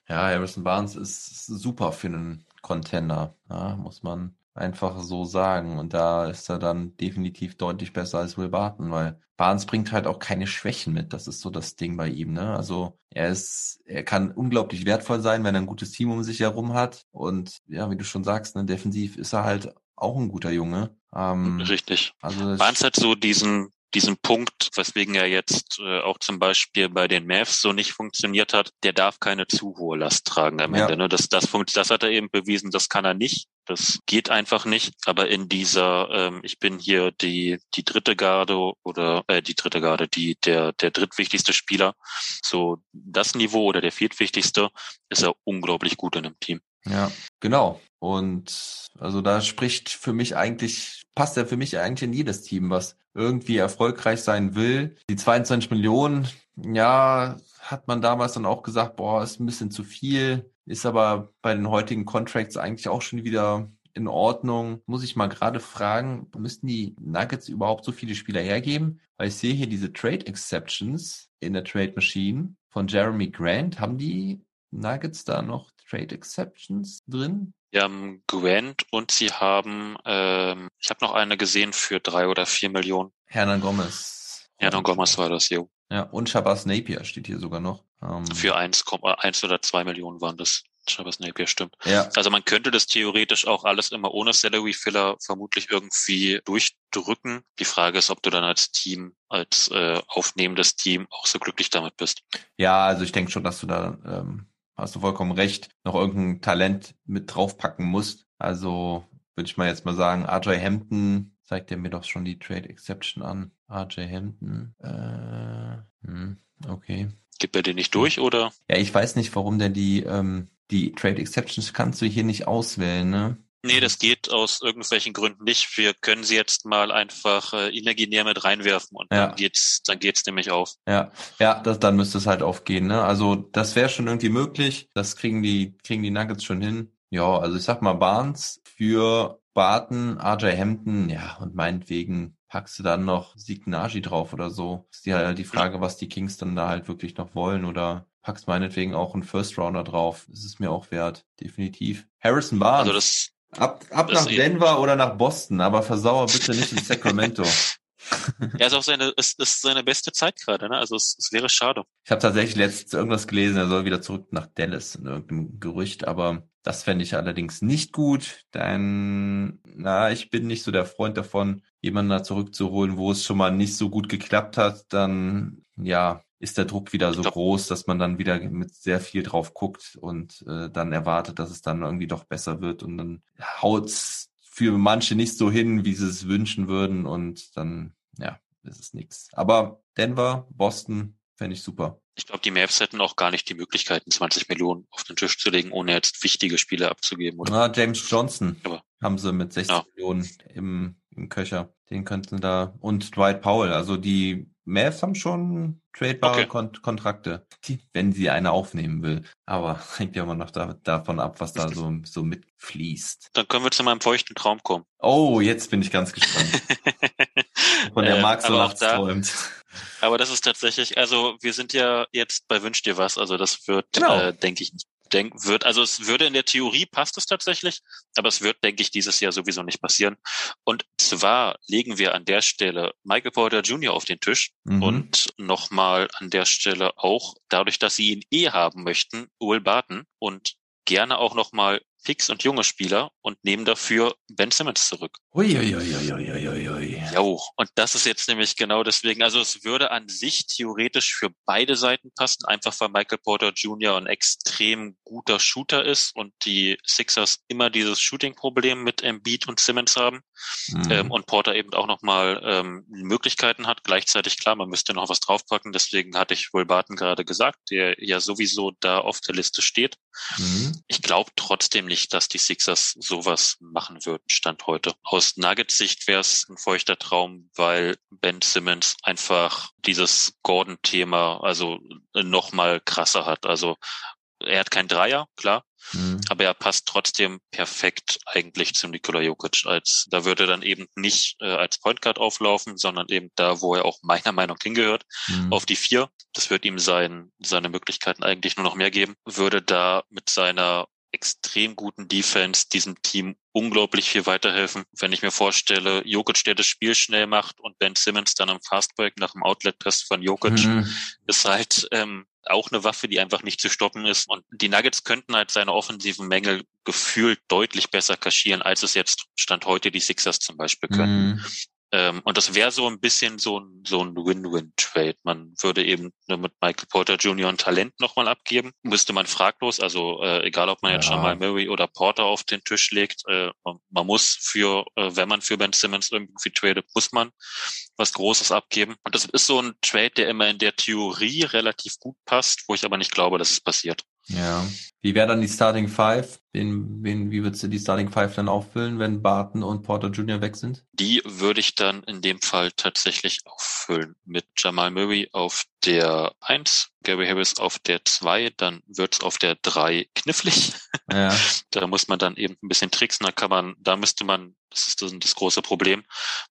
Ja, Harrison Barnes ist super für einen Contender, ja, muss man einfach so sagen. Und da ist er dann definitiv deutlich besser als Will Barton, weil Barnes bringt halt auch keine Schwächen mit. Das ist so das Ding bei ihm, ne? Also er ist, er kann unglaublich wertvoll sein, wenn er ein gutes Team um sich herum hat. Und ja, wie du schon sagst, ne, defensiv ist er halt auch ein guter Junge. Ähm, Richtig. also Barnes hat so diesen diesen Punkt, weswegen er jetzt äh, auch zum Beispiel bei den Mavs so nicht funktioniert hat, der darf keine zu hohe Last tragen am Ja. Ende. Ne? Das, das, das hat er eben bewiesen, das kann er nicht. Das geht einfach nicht. Aber in dieser, ähm, ich bin hier die die dritte Garde oder äh, die dritte Garde, die der der drittwichtigste Spieler, so das Niveau oder der viertwichtigste, ist er unglaublich gut in einem Team. Ja, genau. Und also da spricht für mich eigentlich, passt er für mich eigentlich in jedes Team, was irgendwie erfolgreich sein will. Die 22 Millionen, ja, hat man damals dann auch gesagt, boah, ist ein bisschen zu viel, ist aber bei den heutigen Contracts eigentlich auch schon wieder in Ordnung. Muss ich mal gerade fragen, müssten die Nuggets überhaupt so viele Spieler hergeben? Weil ich sehe hier diese Trade Exceptions in der Trade Machine von Jeremy Grant. Haben die Nuggets da noch Trade Exceptions drin? Wir haben Grant und sie haben, ähm, ich habe noch eine gesehen für drei oder vier Millionen. Hernan Gomez. Hernan Gomez war das, jo. Ja, und Shabazz Napier steht hier sogar noch. Ähm, Für eins, Komma- eins oder zwei Millionen waren das. Chavez Napier stimmt. ja, Also man könnte das theoretisch auch alles immer ohne Salary Filler vermutlich irgendwie durchdrücken. Die Frage ist, ob du dann als Team, als äh, aufnehmendes Team auch so glücklich damit bist. ja, also ich denke schon, dass du da, ähm, hast du vollkommen recht, noch irgendein Talent mit draufpacken musst. Also würde ich mal jetzt mal sagen, RJ Hampton zeigt er mir doch schon die Trade Exception an. RJ Hampton. Äh, hm, okay. Gibt er den nicht durch oder? Ja, ich weiß nicht, warum der die, ähm, die Trade Exceptions kannst du hier nicht auswählen, ne? Nee, das geht aus irgendwelchen Gründen nicht. Wir können sie jetzt mal einfach äh, imaginär mit reinwerfen und Ja. dann geht's, dann geht's nämlich auf. Ja, ja, das, dann müsste es halt aufgehen, ne? Also das wäre schon irgendwie möglich. Das kriegen die, kriegen die Nuggets schon hin. Ja, also ich sag mal Barnes für Barton, RJ Hampton, ja, und meinetwegen packst du dann noch Signagi drauf oder so. Ist die halt die Frage, was die Kings dann da halt wirklich noch wollen oder packst meinetwegen auch einen First Rounder drauf. Das ist mir auch wert, definitiv. Harrison Barnes. Also das, ab ab das nach. Denver oder nach Boston, aber versauer bitte nicht in Sacramento. er ist auch seine, ist, ist seine beste Zeit gerade, ne? Also es, es wäre schade. Ich habe tatsächlich letztens irgendwas gelesen, er soll wieder zurück nach Dallas in irgendeinem Gerücht, aber das fände ich allerdings nicht gut, denn na, ich bin nicht so der Freund davon, jemanden da zurückzuholen, wo es schon mal nicht so gut geklappt hat, dann ja, ist der Druck wieder so groß, dass man dann wieder mit sehr viel drauf guckt und äh, dann erwartet, dass es dann irgendwie doch besser wird und dann haut's für manche nicht so hin, wie sie es wünschen würden und dann ja, ist es nix. Aber Denver, Boston fände ich super. Ich glaube, die Mavs hätten auch gar nicht die Möglichkeiten, 20 Millionen auf den Tisch zu legen, ohne jetzt wichtige Spiele abzugeben. Oder? Na, James Johnson Aber- haben sie mit 60 Ja. Millionen im, im Köcher. Den könnten da und Dwight Powell. Also die Mavs haben schon tradebare Okay. Kon Kontrakte, wenn sie eine aufnehmen will. Aber hängt ja immer noch da, davon ab, was da so, so mitfließt. Dann können wir zu meinem feuchten Traum kommen. Oh, jetzt bin ich ganz gespannt. Von der Ähm, Marc so nachts da- träumt. Aber das ist tatsächlich, also wir sind ja jetzt bei Wünsch dir was, also das wird, Genau. äh, denke ich, denk, wird, also es würde in der Theorie passt es tatsächlich, aber es wird, denke ich, dieses Jahr sowieso nicht passieren. Und zwar legen wir an der Stelle Michael Porter Jr. auf den Tisch Mhm. und nochmal an der Stelle auch, dadurch, dass sie ihn eh haben möchten, Will Barton und gerne auch nochmal Picks und junge Spieler und nehmen dafür Ben Simmons zurück. Ui, Jo, und das ist jetzt nämlich genau deswegen, also es würde an sich theoretisch für beide Seiten passen, einfach weil Michael Porter Jr. ein extrem guter Shooter ist und die Sixers immer dieses Shooting-Problem mit Embiid und Simmons haben Mhm. ähm, und Porter eben auch nochmal ähm, Möglichkeiten hat. Gleichzeitig, klar, man müsste noch was draufpacken, deswegen hatte ich Will Barton gerade gesagt, der ja sowieso da auf der Liste steht. Mhm. Ich glaube trotzdem nicht, dass die Sixers sowas machen würden, Stand heute. Aus Nuggets Sicht wäre es ein feuchter Traum, weil Ben Simmons einfach dieses Gordon-Thema also noch mal krasser hat. Also er hat keinen Dreier, klar, Mhm. aber er passt trotzdem perfekt eigentlich zu Nikola Jokic. Als da würde er dann eben nicht äh, als Point Guard auflaufen, sondern eben da, wo er auch meiner Meinung nach hingehört, Mhm. auf die vier. Das wird ihm sein, seine Möglichkeiten eigentlich nur noch mehr geben. Würde da mit seiner extrem guten Defense diesem Team unglaublich viel weiterhelfen. Wenn ich mir vorstelle, Jokic, der das Spiel schnell macht und Ben Simmons dann am Fastbreak nach dem Outlet-Test von Jokic, Mhm. ist halt ähm, auch eine Waffe, die einfach nicht zu stoppen ist. Und die Nuggets könnten halt seine offensiven Mängel gefühlt deutlich besser kaschieren, als es jetzt Stand heute die Sixers zum Beispiel können. Mhm. Ähm, und das wäre so ein bisschen so ein, so ein Win-Win-Trade. Man würde eben nur mit Michael Porter Jr. ein Talent nochmal abgeben. Müsste man fraglos, also äh, egal ob man jetzt Ja. schon mal Murray oder Porter auf den Tisch legt, äh, man, man muss für, äh, wenn man für Ben Simmons irgendwie tradet, muss man was Großes abgeben. Und das ist so ein Trade, der immer in der Theorie relativ gut passt, wo ich aber nicht glaube, dass es passiert. Ja. Wie wäre dann die Starting Five? Wen, wen, wie würdest du die Starting Five dann auffüllen, wenn Barton und Porter Jr. weg sind? Die würde ich dann in dem Fall tatsächlich auffüllen mit Jamal Murray auf der 1, Gary Harris auf der 2, dann wird's auf der 3 knifflig. Ja. Da muss man dann eben ein bisschen tricksen, da kann man, da müsste man, das ist das, das große Problem,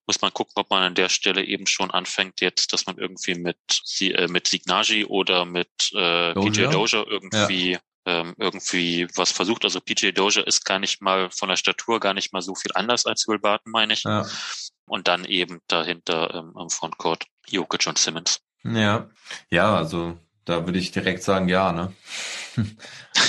muss man gucken, ob man an der Stelle eben schon anfängt jetzt, dass man irgendwie mit, äh, mit Signagi oder mit äh, PJ Dozier? Dozier irgendwie ähm, irgendwie was versucht. Also PJ Dozier ist gar nicht mal von der Statur gar nicht mal so viel anders als Will Barton, meine ich. Ja. Und dann eben dahinter ähm, am Frontcourt Jokic und Simmons. Ja. Ja, also da würde ich direkt sagen, ja, ne?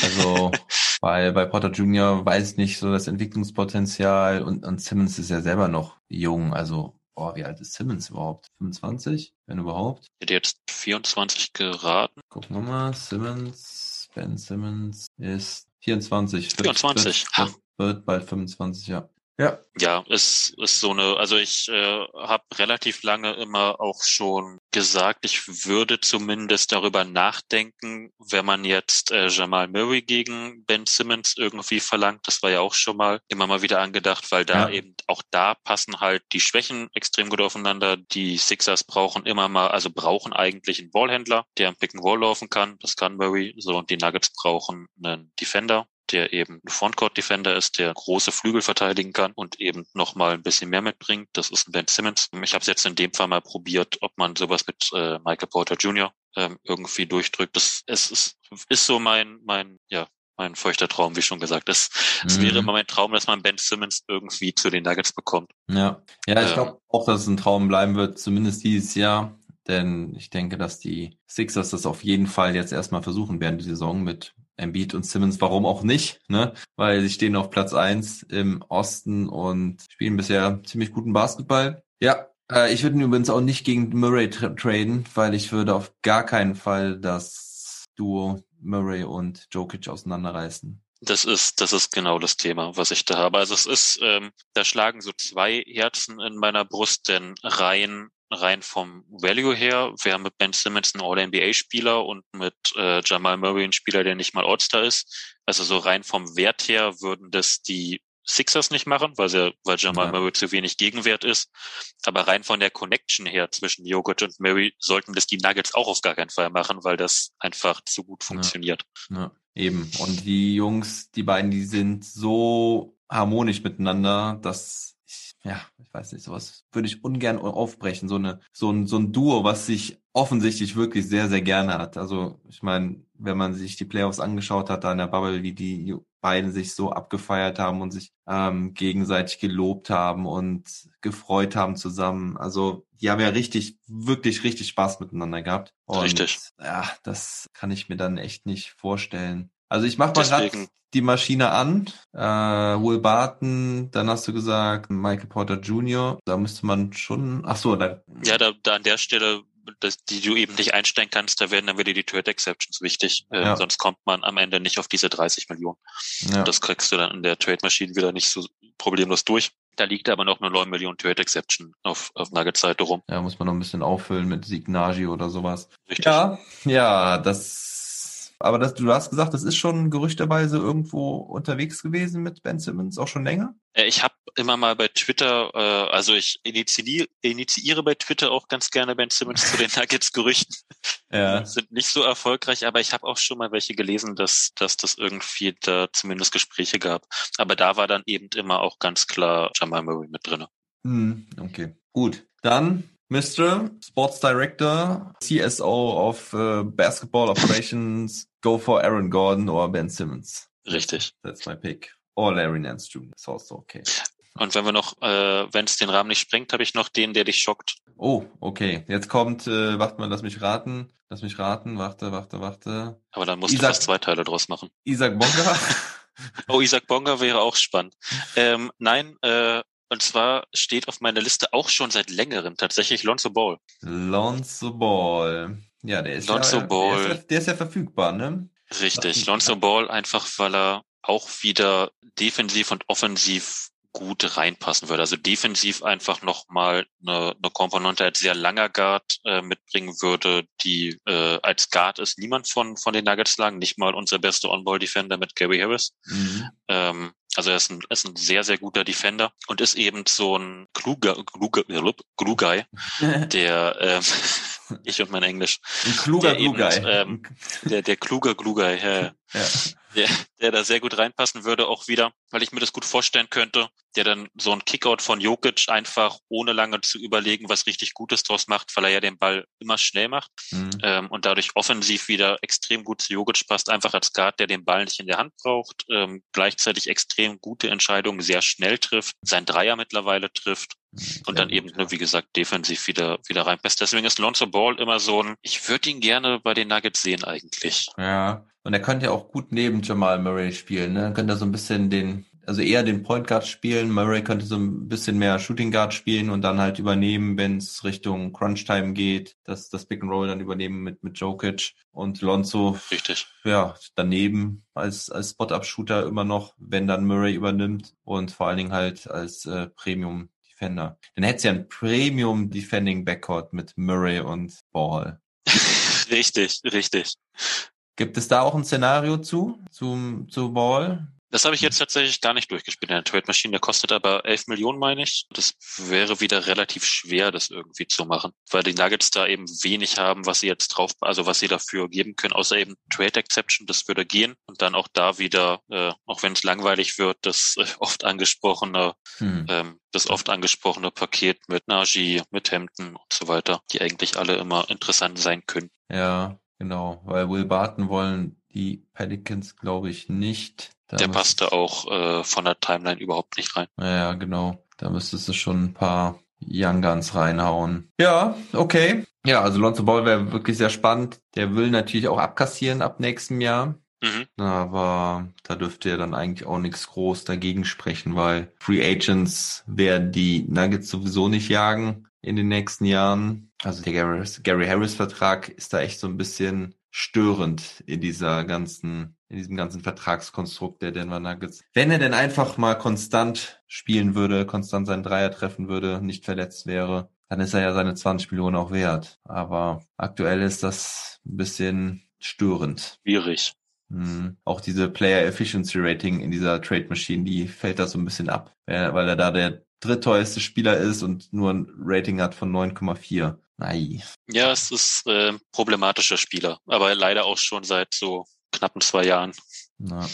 also bei, bei Porter Jr. weiß ich nicht so das Entwicklungspotenzial und, und Simmons ist ja selber noch jung, also boah, wie alt ist Simmons überhaupt? 25, wenn überhaupt? Ich hätte jetzt 24 geraten. Gucken wir mal, Simmons, Ben Simmons ist 24. 24, Wird, wird, wird bald 25, ja. Ja. Ja, es ist so eine, also ich äh, habe relativ lange immer auch schon gesagt, ich würde zumindest darüber nachdenken, wenn man jetzt äh, Jamal Murray gegen Ben Simmons irgendwie verlangt. Das war ja auch schon mal immer mal wieder angedacht, weil da Ja. eben auch da passen halt die Schwächen extrem gut aufeinander. Die Sixers brauchen immer mal, also brauchen eigentlich einen Ballhändler, der am Pick and Roll laufen kann. Das kann Murray. So und die Nuggets brauchen einen Defender, der eben ein Frontcourt-Defender ist, der große Flügel verteidigen kann und eben noch mal ein bisschen mehr mitbringt. Das ist ein Ben Simmons. Ich habe es jetzt in dem Fall mal probiert, ob man sowas mit äh, Michael Porter Jr. Ähm, irgendwie durchdrückt. Das es ist, ist so mein, mein, ja, mein feuchter Traum, wie schon gesagt. Es, es Mhm. wäre immer mein Traum, dass man Ben Simmons irgendwie zu den Nuggets bekommt. Ja, ja ich Ähm. glaube auch, dass es ein Traum bleiben wird, zumindest dieses Jahr. Denn ich denke, dass die Sixers das auf jeden Fall jetzt erstmal versuchen werden, die Saison mit Embiid und Simmons. Warum auch nicht, ne? Weil sie stehen auf Platz eins im Osten und spielen bisher ziemlich guten Basketball. Ja, äh, ich würde übrigens auch nicht gegen Murray tra traden, weil ich würde auf gar keinen Fall das Duo Murray und Jokic auseinanderreißen. Das ist, das ist genau das Thema, was ich da habe. Also es ist, ähm, da schlagen so zwei Herzen in meiner Brust, denn rein, rein vom Value her wäre mit Ben Simmons ein All-NBA-Spieler und mit äh, Jamal Murray ein Spieler, der nicht mal All-Star ist. Also so rein vom Wert her würden das die Sixers nicht machen, weil, sie, weil Jamal Ja. Murray zu wenig Gegenwert ist. Aber rein von der Connection her zwischen Jokic und Murray sollten das die Nuggets auch auf gar keinen Fall machen, weil das einfach zu gut funktioniert. Ja, eben. Und die Jungs, die beiden, die sind so harmonisch miteinander, dass ja, ich weiß nicht, sowas würde ich ungern aufbrechen. So eine, so ein, so ein Duo, was sich offensichtlich wirklich sehr, sehr gerne hat. Also, ich meine, wenn man sich die Playoffs angeschaut hat, da in der Bubble, wie die beiden sich so abgefeiert haben und sich ähm, gegenseitig gelobt haben und gefreut haben zusammen. Also, die haben ja richtig, wirklich, richtig Spaß miteinander gehabt. Und, Richtig. Ja, das kann ich mir dann echt nicht vorstellen. Also ich mach mal gerade die Maschine an. Äh, Will Barton, dann hast du gesagt Michael Porter Jr. Da müsste man schon. Ach so, da. Ja, da, da an der Stelle, das, die du eben nicht einstellen kannst, da werden dann wieder die Trade Exceptions wichtig. Äh, Ja. Sonst kommt man am Ende nicht auf diese 30 Millionen. ja. Das kriegst du dann in der Trade Machine wieder nicht so problemlos durch. Da liegt aber noch eine 9 Millionen Trade Exception auf, auf Nuggets-Seite rum. ja, muss man noch ein bisschen auffüllen mit Signagi oder sowas. Richtig. Ja, ja, das. Aber das, du hast gesagt, das ist schon gerüchterweise irgendwo unterwegs gewesen mit Ben Simmons, auch schon länger. Äh, Ich habe immer mal bei Twitter, äh, also ich initiiere, initiiere bei Twitter auch ganz gerne Ben Simmons zu den Nuggets-Gerüchten. Ja. Sind nicht so erfolgreich, aber ich habe auch schon mal welche gelesen, dass, dass das irgendwie da zumindest Gespräche gab. Aber da war dann eben immer auch ganz klar Jamal Murray mit drinne. Hm, okay. Gut. Dann Mr. Sports Director, CSO of äh, Basketball Operations, go for Aaron Gordon or Ben Simmons. Richtig. That's my pick. Or Larry Nance Jr. That's also okay. Und wenn wir noch, äh, wenn es den Rahmen nicht sprengt, habe ich noch den, der dich schockt. Oh, okay. Jetzt kommt, äh, warte mal, lass mich raten. Lass mich raten. Warte, warte, warte. Aber dann musst du Isaac- fast zwei Teile draus machen. Isaac Bonga. Oh, Isaac Bonga wäre auch spannend. Ähm, nein, äh, und zwar steht auf meiner Liste auch schon seit längerem tatsächlich Lonzo Ball. Lonzo Ball. Ja, der ist Lonzo ja, Ball. Der ist, ja, der ist ja verfügbar, ne? Richtig. Lonzo Ball einfach, weil er auch wieder defensiv und offensiv gut reinpassen würde. Also defensiv einfach nochmal eine, eine Komponente als sehr langer Guard äh, mitbringen würde, die äh, als Guard ist niemand von, von den Nuggets lang, nicht mal unser bester On-Ball-Defender mit Gary Harris. Mhm. Ähm, also er ist ein, ist ein sehr, sehr guter Defender und ist eben so ein kluger, kluger, Glue Guy, der ähm, ich und mein Englisch, Ein kluger Der eben, Glue-Guy. ähm, der, der kluger Glue Guy, ja, ja. der, der da sehr gut reinpassen würde, auch wieder, weil ich mir das gut vorstellen könnte, der dann so ein Kickout von Jokic einfach ohne lange zu überlegen, was richtig Gutes draus macht, weil er ja den Ball immer schnell macht Mhm. ähm, und dadurch offensiv wieder extrem gut zu Jokic passt, einfach als Guard, der den Ball nicht in der Hand braucht, ähm, gleichzeitig extrem gute Entscheidungen sehr schnell trifft, sein Dreier mittlerweile trifft und dann eben, wie gesagt, defensiv wieder, wieder reinpasst. Deswegen ist Lonzo Ball immer so ein, ich würde ihn gerne bei den Nuggets sehen eigentlich. Ja, und er könnte ja auch gut neben Jamal Murray spielen, ne? Könnte er so ein bisschen den, also eher den Point Guard spielen. Murray könnte so ein bisschen mehr Shooting Guard spielen und dann halt übernehmen, wenn es Richtung Crunch Time geht, das, das Pick and Roll dann übernehmen mit, mit Jokic und Lonzo, Richtig. ja, daneben als, als Spot-Up-Shooter immer noch, wenn dann Murray übernimmt und vor allen Dingen halt als äh, Premium Defender. Dann hättest du ja ein Premium Defending Backcourt mit Murray und Ball. richtig, richtig. Gibt es da auch ein Szenario zu, zum, zu Ball? Das habe ich jetzt tatsächlich gar nicht durchgespielt in der Trade Machine. Der kostet aber 11 Millionen, meine ich. Das wäre wieder relativ schwer, das irgendwie zu machen, weil die Nuggets da eben wenig haben, was sie jetzt drauf, also was sie dafür geben können, außer eben Trade Exception. Das würde gehen und dann auch da wieder, äh, auch wenn es langweilig wird, das äh, oft angesprochene, hm. ähm, das oft angesprochene Paket mit Najee, mit Hemden und so weiter, die eigentlich alle immer interessant sein können. Ja, genau, weil Will Barton wollen die Pelicans, glaube ich, nicht. Der passte auch äh, von der Timeline überhaupt nicht rein. Ja, genau. Da müsstest du schon ein paar Young Guns reinhauen. Ja, okay. Ja, also Lonzo Ball wäre wirklich sehr spannend. Der will natürlich auch abkassieren ab nächstem Jahr. Mhm. Aber da dürfte ja dann eigentlich auch nichts groß dagegen sprechen, weil Free Agents werden die Nuggets sowieso nicht jagen in den nächsten Jahren. Also der Gary Harris Vertrag ist da echt so ein bisschen störend in dieser ganzen, in diesem ganzen Vertragskonstrukt der Denver Nuggets. Wenn er denn einfach mal konstant spielen würde, konstant seinen Dreier treffen würde, nicht verletzt wäre, dann ist er ja seine 20 Millionen auch wert. Aber aktuell ist das ein bisschen störend. Schwierig. Mhm. Auch diese Player Efficiency Rating in dieser Trade Machine, die fällt da so ein bisschen ab, weil er da der drittteuerste Spieler ist und nur ein Rating hat von 9,4. Nein. Ja, es ist äh, problematischer Spieler, aber leider auch schon seit so knappen zwei Jahren. Na.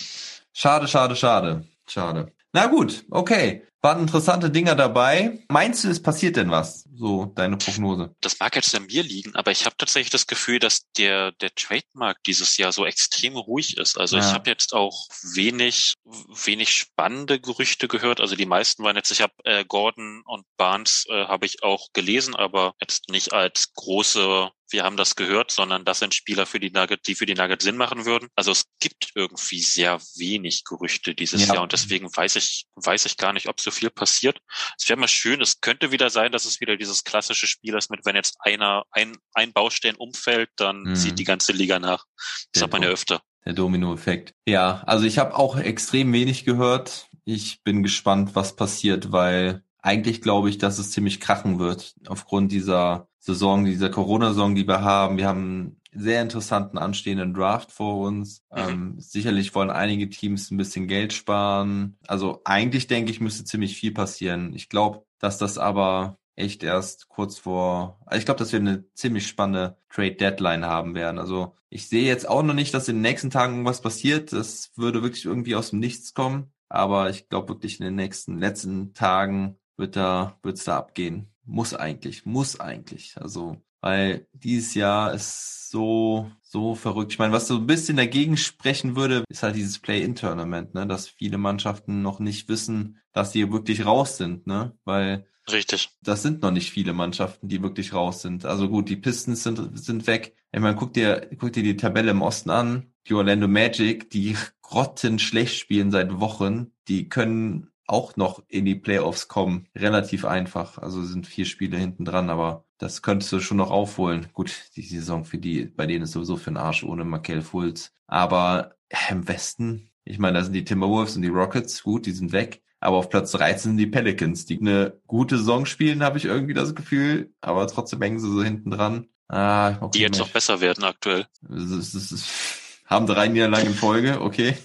Schade, schade, schade. Schade. Na gut, okay. Waren interessante Dinger dabei. Meinst du, es passiert denn was? So deine Prognose. Das mag jetzt an mir liegen, aber ich habe tatsächlich das Gefühl, dass der der Trademark dieses Jahr so extrem ruhig ist. Also ja. ich habe jetzt auch wenig wenig spannende Gerüchte gehört. Also die meisten waren jetzt, ich habe äh, Gordon und Barnes äh, habe ich auch gelesen, aber jetzt nicht als große wir haben das gehört, sondern das sind Spieler für die Nugget, die für die Nugget Sinn machen würden. Also es gibt irgendwie sehr wenig Gerüchte dieses ja. Jahr und deswegen weiß ich, weiß ich gar nicht, ob so viel passiert. Es wäre mal schön, es könnte wieder sein, dass es wieder dieses klassische Spiel ist mit, wenn jetzt einer, ein, ein Baustein umfällt, dann mhm. zieht die ganze Liga nach. Das der hat man ja öfter. Der Domino-Effekt. Ja, also ich habe auch extrem wenig gehört. Ich bin gespannt, was passiert, weil eigentlich glaube ich, dass es ziemlich krachen wird aufgrund dieser Saison, dieser Corona-Saison, die wir haben. Wir haben sehr interessanten anstehenden Draft vor uns. Mhm. Ähm, sicherlich wollen einige Teams ein bisschen Geld sparen. Also eigentlich denke ich, müsste ziemlich viel passieren. Ich glaube, dass das aber echt erst kurz vor, also ich glaube, dass wir eine ziemlich spannende Trade Deadline haben werden. Also ich sehe jetzt auch noch nicht, dass in den nächsten Tagen irgendwas passiert. Das würde wirklich irgendwie aus dem Nichts kommen. Aber ich glaube wirklich in den nächsten letzten Tagen wird da, wird's da abgehen. Muss eigentlich, muss eigentlich. Also weil dieses Jahr ist so, so verrückt. Ich meine, was so ein bisschen dagegen sprechen würde, ist halt dieses Play-In-Tournament, ne? dass viele Mannschaften noch nicht wissen, dass sie wirklich raus sind, ne? Weil Richtig. Das sind noch nicht viele Mannschaften, die wirklich raus sind. Also gut, die Pistons sind, sind weg. Ich meine, guck dir, guck dir die Tabelle im Osten an. Die Orlando Magic, die grottenschlecht spielen seit Wochen, die können auch noch in die Playoffs kommen. Relativ einfach. Also sind vier Spiele hinten dran, aber das könntest du schon noch aufholen. Gut, die Saison für die, bei denen ist sowieso für den Arsch ohne Markel Fultz. Aber im Westen, ich meine, da sind die Timberwolves und die Rockets, gut, die sind weg. Aber auf Platz 13 sind die Pelicans, die eine gute Saison spielen, habe ich irgendwie das Gefühl. Aber trotzdem hängen sie so hinten dran. Ah, die jetzt noch besser werden aktuell. Das ist, das ist, haben drei Niederlagen in Folge, okay.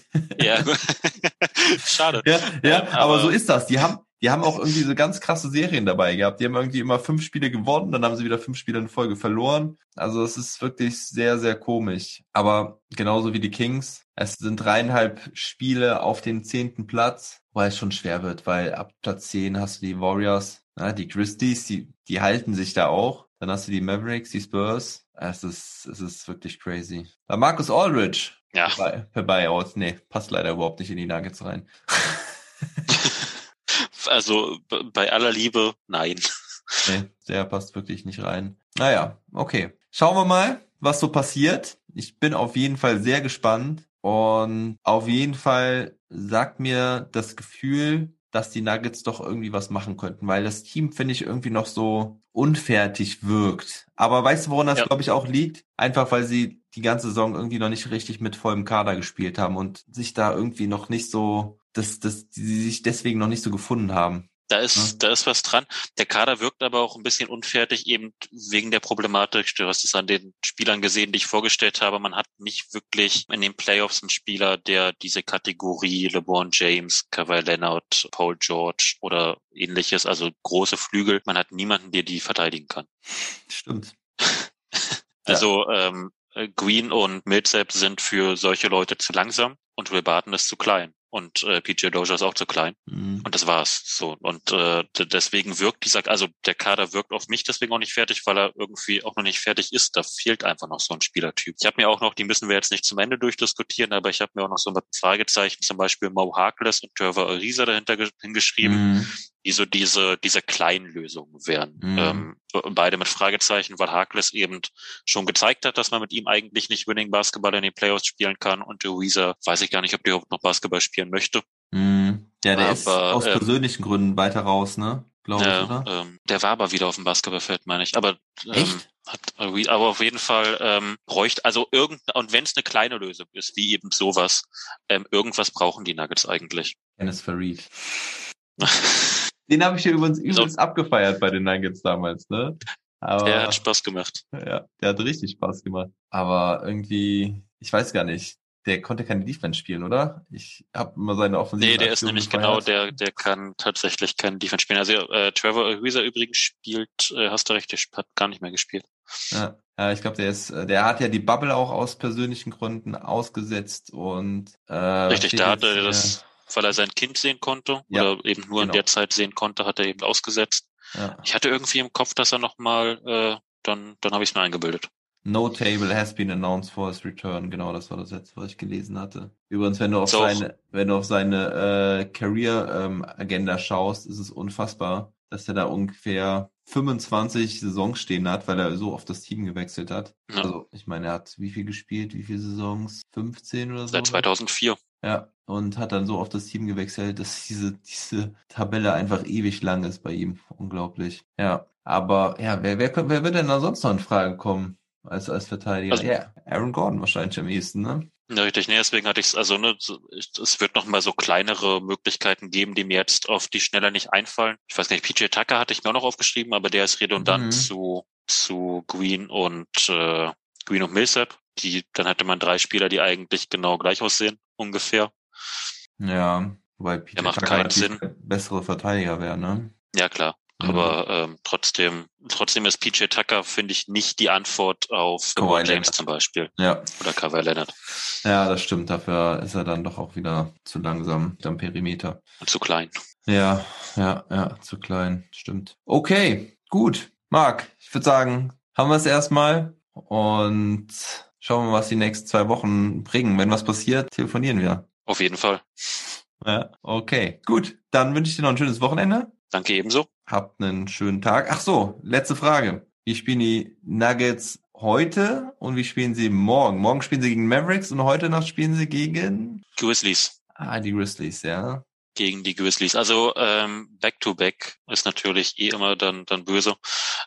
Ja, schade. Ja, ja aber, aber, so ist das. Die haben, die haben auch irgendwie so ganz krasse Serien dabei gehabt. Die haben irgendwie immer fünf Spiele gewonnen, dann haben sie wieder fünf Spiele in Folge verloren. Also es ist wirklich sehr, sehr komisch. Aber genauso wie die Kings, es sind dreieinhalb Spiele auf den zehnten Platz, weil es schon schwer wird, weil ab Platz zehn hast du die Warriors, na, die Christies, die, die halten sich da auch. Dann hast du die Mavericks, die Spurs. Es ist, es ist wirklich crazy. Bei Marcus Aldridge. Ja. Bei, per Buyout. Nee, passt leider überhaupt nicht in die Nuggets rein. also bei aller Liebe, nein. Nee, der passt wirklich nicht rein. Naja, okay. Schauen wir mal, was so passiert. Ich bin auf jeden Fall sehr gespannt. Und auf jeden Fall sagt mir das Gefühl, dass die Nuggets doch irgendwie was machen könnten, weil das Team, finde ich, irgendwie noch so unfertig wirkt. Aber weißt du, woran das, ja. glaube ich, auch liegt? Einfach, weil sie die ganze Saison irgendwie noch nicht richtig mit vollem Kader gespielt haben und sich da irgendwie noch nicht so, dass, dass sie sich deswegen noch nicht so gefunden haben. Da ist, Ja. da ist was dran. Der Kader wirkt aber auch ein bisschen unfertig, eben wegen der Problematik. Du hast es an den Spielern gesehen, die ich vorgestellt habe. Man hat nicht wirklich in den Playoffs einen Spieler, der diese Kategorie LeBron James, Kawhi Leonard, Paul George oder ähnliches, also große Flügel. Man hat niemanden, der die verteidigen kann. Stimmt. Also ähm, äh, Green und Millsap sind für solche Leute zu langsam und Will Barton ist zu klein. Und äh, PJ Dozier ist auch zu klein. Mhm. Und das war's. So. Und äh, deswegen wirkt dieser, also der Kader wirkt auf mich deswegen auch nicht fertig, weil er irgendwie auch noch nicht fertig ist. Da fehlt einfach noch so ein Spielertyp. Ich habe mir auch noch, die müssen wir jetzt nicht zum Ende durchdiskutieren, aber ich habe mir auch noch so ein Fragezeichen, zum Beispiel Mo Harkless und Trevor Ariza dahinter ge- hingeschrieben, Mhm. Die so diese, diese kleinen Lösungen wären. Mhm. Ähm, beide mit Fragezeichen, weil Harkless eben schon gezeigt hat, dass man mit ihm eigentlich nicht Winning Basketball in den Playoffs spielen kann und Ariza weiß ich gar nicht, ob der überhaupt noch Basketball spielen möchte. Mhm. Ja, der ist Aber, aus ähm, persönlichen Gründen weiter raus, ne? Glaube ich, Ja, oder? ähm, der war aber wieder auf dem Basketballfeld, meine ich. Aber ähm, Echt? hat aber auf jeden Fall ähm, bräuchte also irgend und wenn es eine kleine Lösung ist, wie eben sowas, ähm, irgendwas brauchen die Nuggets eigentlich. Dennis Farid. Den habe ich ja übrigens übelst abgefeiert bei den Nuggets damals, ne? Aber der hat Spaß gemacht. ja, der hat richtig Spaß gemacht. Aber irgendwie, ich weiß gar nicht, der konnte keine Defense spielen, oder? Ich habe immer seine Offensive. Nee, der ist nämlich genau, der, der kann tatsächlich keinen Defense spielen. Also äh, Trevor Ariza übrigens spielt, äh, hast du recht, der hat gar nicht mehr gespielt. Ja, ja ich glaube, der ist, äh, der hat ja die Bubble auch aus persönlichen Gründen ausgesetzt und äh, Richtig, da hat er das, weil er sein Kind sehen konnte Ja, oder eben nur in genau. der Zeit sehen konnte, hat er eben ausgesetzt. Ja. Ich hatte irgendwie im Kopf, dass er nochmal, äh, dann, dann habe ich es mir eingebildet. No table has been announced for his return. Genau, das war das letzte, was ich gelesen hatte. Übrigens, wenn du auf So. seine, wenn du auf seine äh, Career ähm, Agenda schaust, ist es unfassbar, dass er da ungefähr 25 Saisons stehen hat, weil er so oft das Team gewechselt hat. Ja. Also, ich meine, er hat wie viel gespielt? Wie viele Saisons? 15 oder so? Seit 2004. Ja, und hat dann so oft das Team gewechselt, dass diese, diese Tabelle einfach ewig lang ist bei ihm. Unglaublich. Ja, aber ja, wer, wer, wer wird denn da sonst noch in Frage kommen als, als Verteidiger? Also- ja, Aaron Gordon wahrscheinlich am ehesten, ne? Ja, richtig. Nee, deswegen hatte ich es, also ne, es wird noch mal so kleinere Möglichkeiten geben, die mir jetzt auf die Schneller nicht einfallen. Ich weiß nicht, PJ Tucker hatte ich mir auch noch aufgeschrieben, aber der ist redundant Mhm. zu, zu Green und äh, Green und Millsap. Die, dann hatte man drei Spieler, die eigentlich genau gleich aussehen, ungefähr. Ja, wobei Peter macht keinen natürlich Sinn. bessere Verteidiger wäre, ne? Ja, klar. Mhm. Aber ähm, trotzdem, trotzdem ist PJ Tucker, finde ich, nicht die Antwort auf Kawhi James Leonard. zum Beispiel Ja, oder Kawhi Leonard. ja, das stimmt. Dafür ist er dann doch auch wieder zu langsam am Perimeter. Und zu klein. Ja, ja, ja, zu klein. Stimmt. Okay, gut. Marc, ich würde sagen, haben wir es erstmal und schauen wir mal, was die nächsten zwei Wochen bringen. Wenn was passiert, telefonieren wir. Auf jeden Fall. Ja, okay. Gut, dann wünsche ich dir noch ein schönes Wochenende. Danke ebenso. Habt einen schönen Tag. Ach so, letzte Frage. Wie spielen die Nuggets heute und wie spielen sie morgen? Morgen spielen sie gegen Mavericks und heute Nacht spielen sie gegen Grizzlies. ah, die Grizzlies, ja. Gegen die Grizzlies. Also ähm, Back-to-Back ist natürlich eh immer dann dann böse.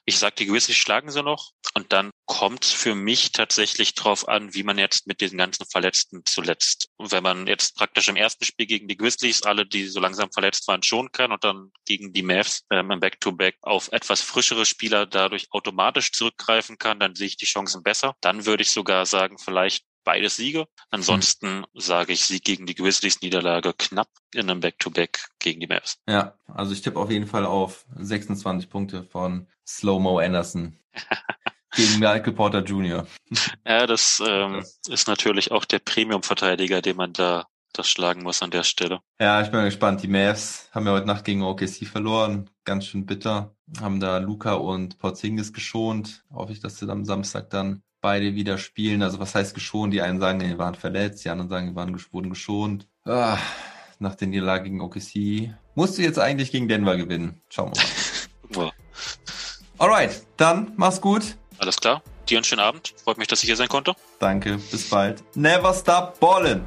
Ich sag, die Grizzlies schlagen sie noch und dann kommt für mich tatsächlich drauf an, wie man jetzt mit diesen ganzen Verletzten zuletzt, wenn man jetzt praktisch im ersten Spiel gegen die Grizzlies alle, die so langsam verletzt waren, schon kann und dann gegen die Mavs ähm, im Back-to-Back auf etwas frischere Spieler dadurch automatisch zurückgreifen kann, dann sehe ich die Chancen besser. Dann würde ich sogar sagen, vielleicht beides Siege. Ansonsten sage ich Sieg gegen die Grizzlies, Niederlage knapp in einem Back-to-Back gegen die Mavs. Ja, also ich tippe auf jeden Fall auf 26 Punkte von Slow-Mo Anderson gegen Michael Porter Jr. Ja, das ähm, ist natürlich auch der Premium-Verteidiger, den man da das schlagen muss an der Stelle. Ja, ich bin gespannt. Die Mavs haben ja heute Nacht gegen OKC verloren. Ganz schön bitter. Haben da Luca und Porzingis geschont. Hoffe ich, dass sie am Samstag dann beide wieder spielen. Also was heißt geschont? Die einen sagen, die waren verletzt, die anderen sagen, die waren, wurden geschont. Ah, nach der Niederlage gegen OKC musst du jetzt eigentlich gegen Denver gewinnen. Schauen wir mal. Alright, dann mach's gut. alles klar. Dir einen schönen Abend. Freut mich, dass ich hier sein konnte. Danke, bis bald. Never stop ballin'.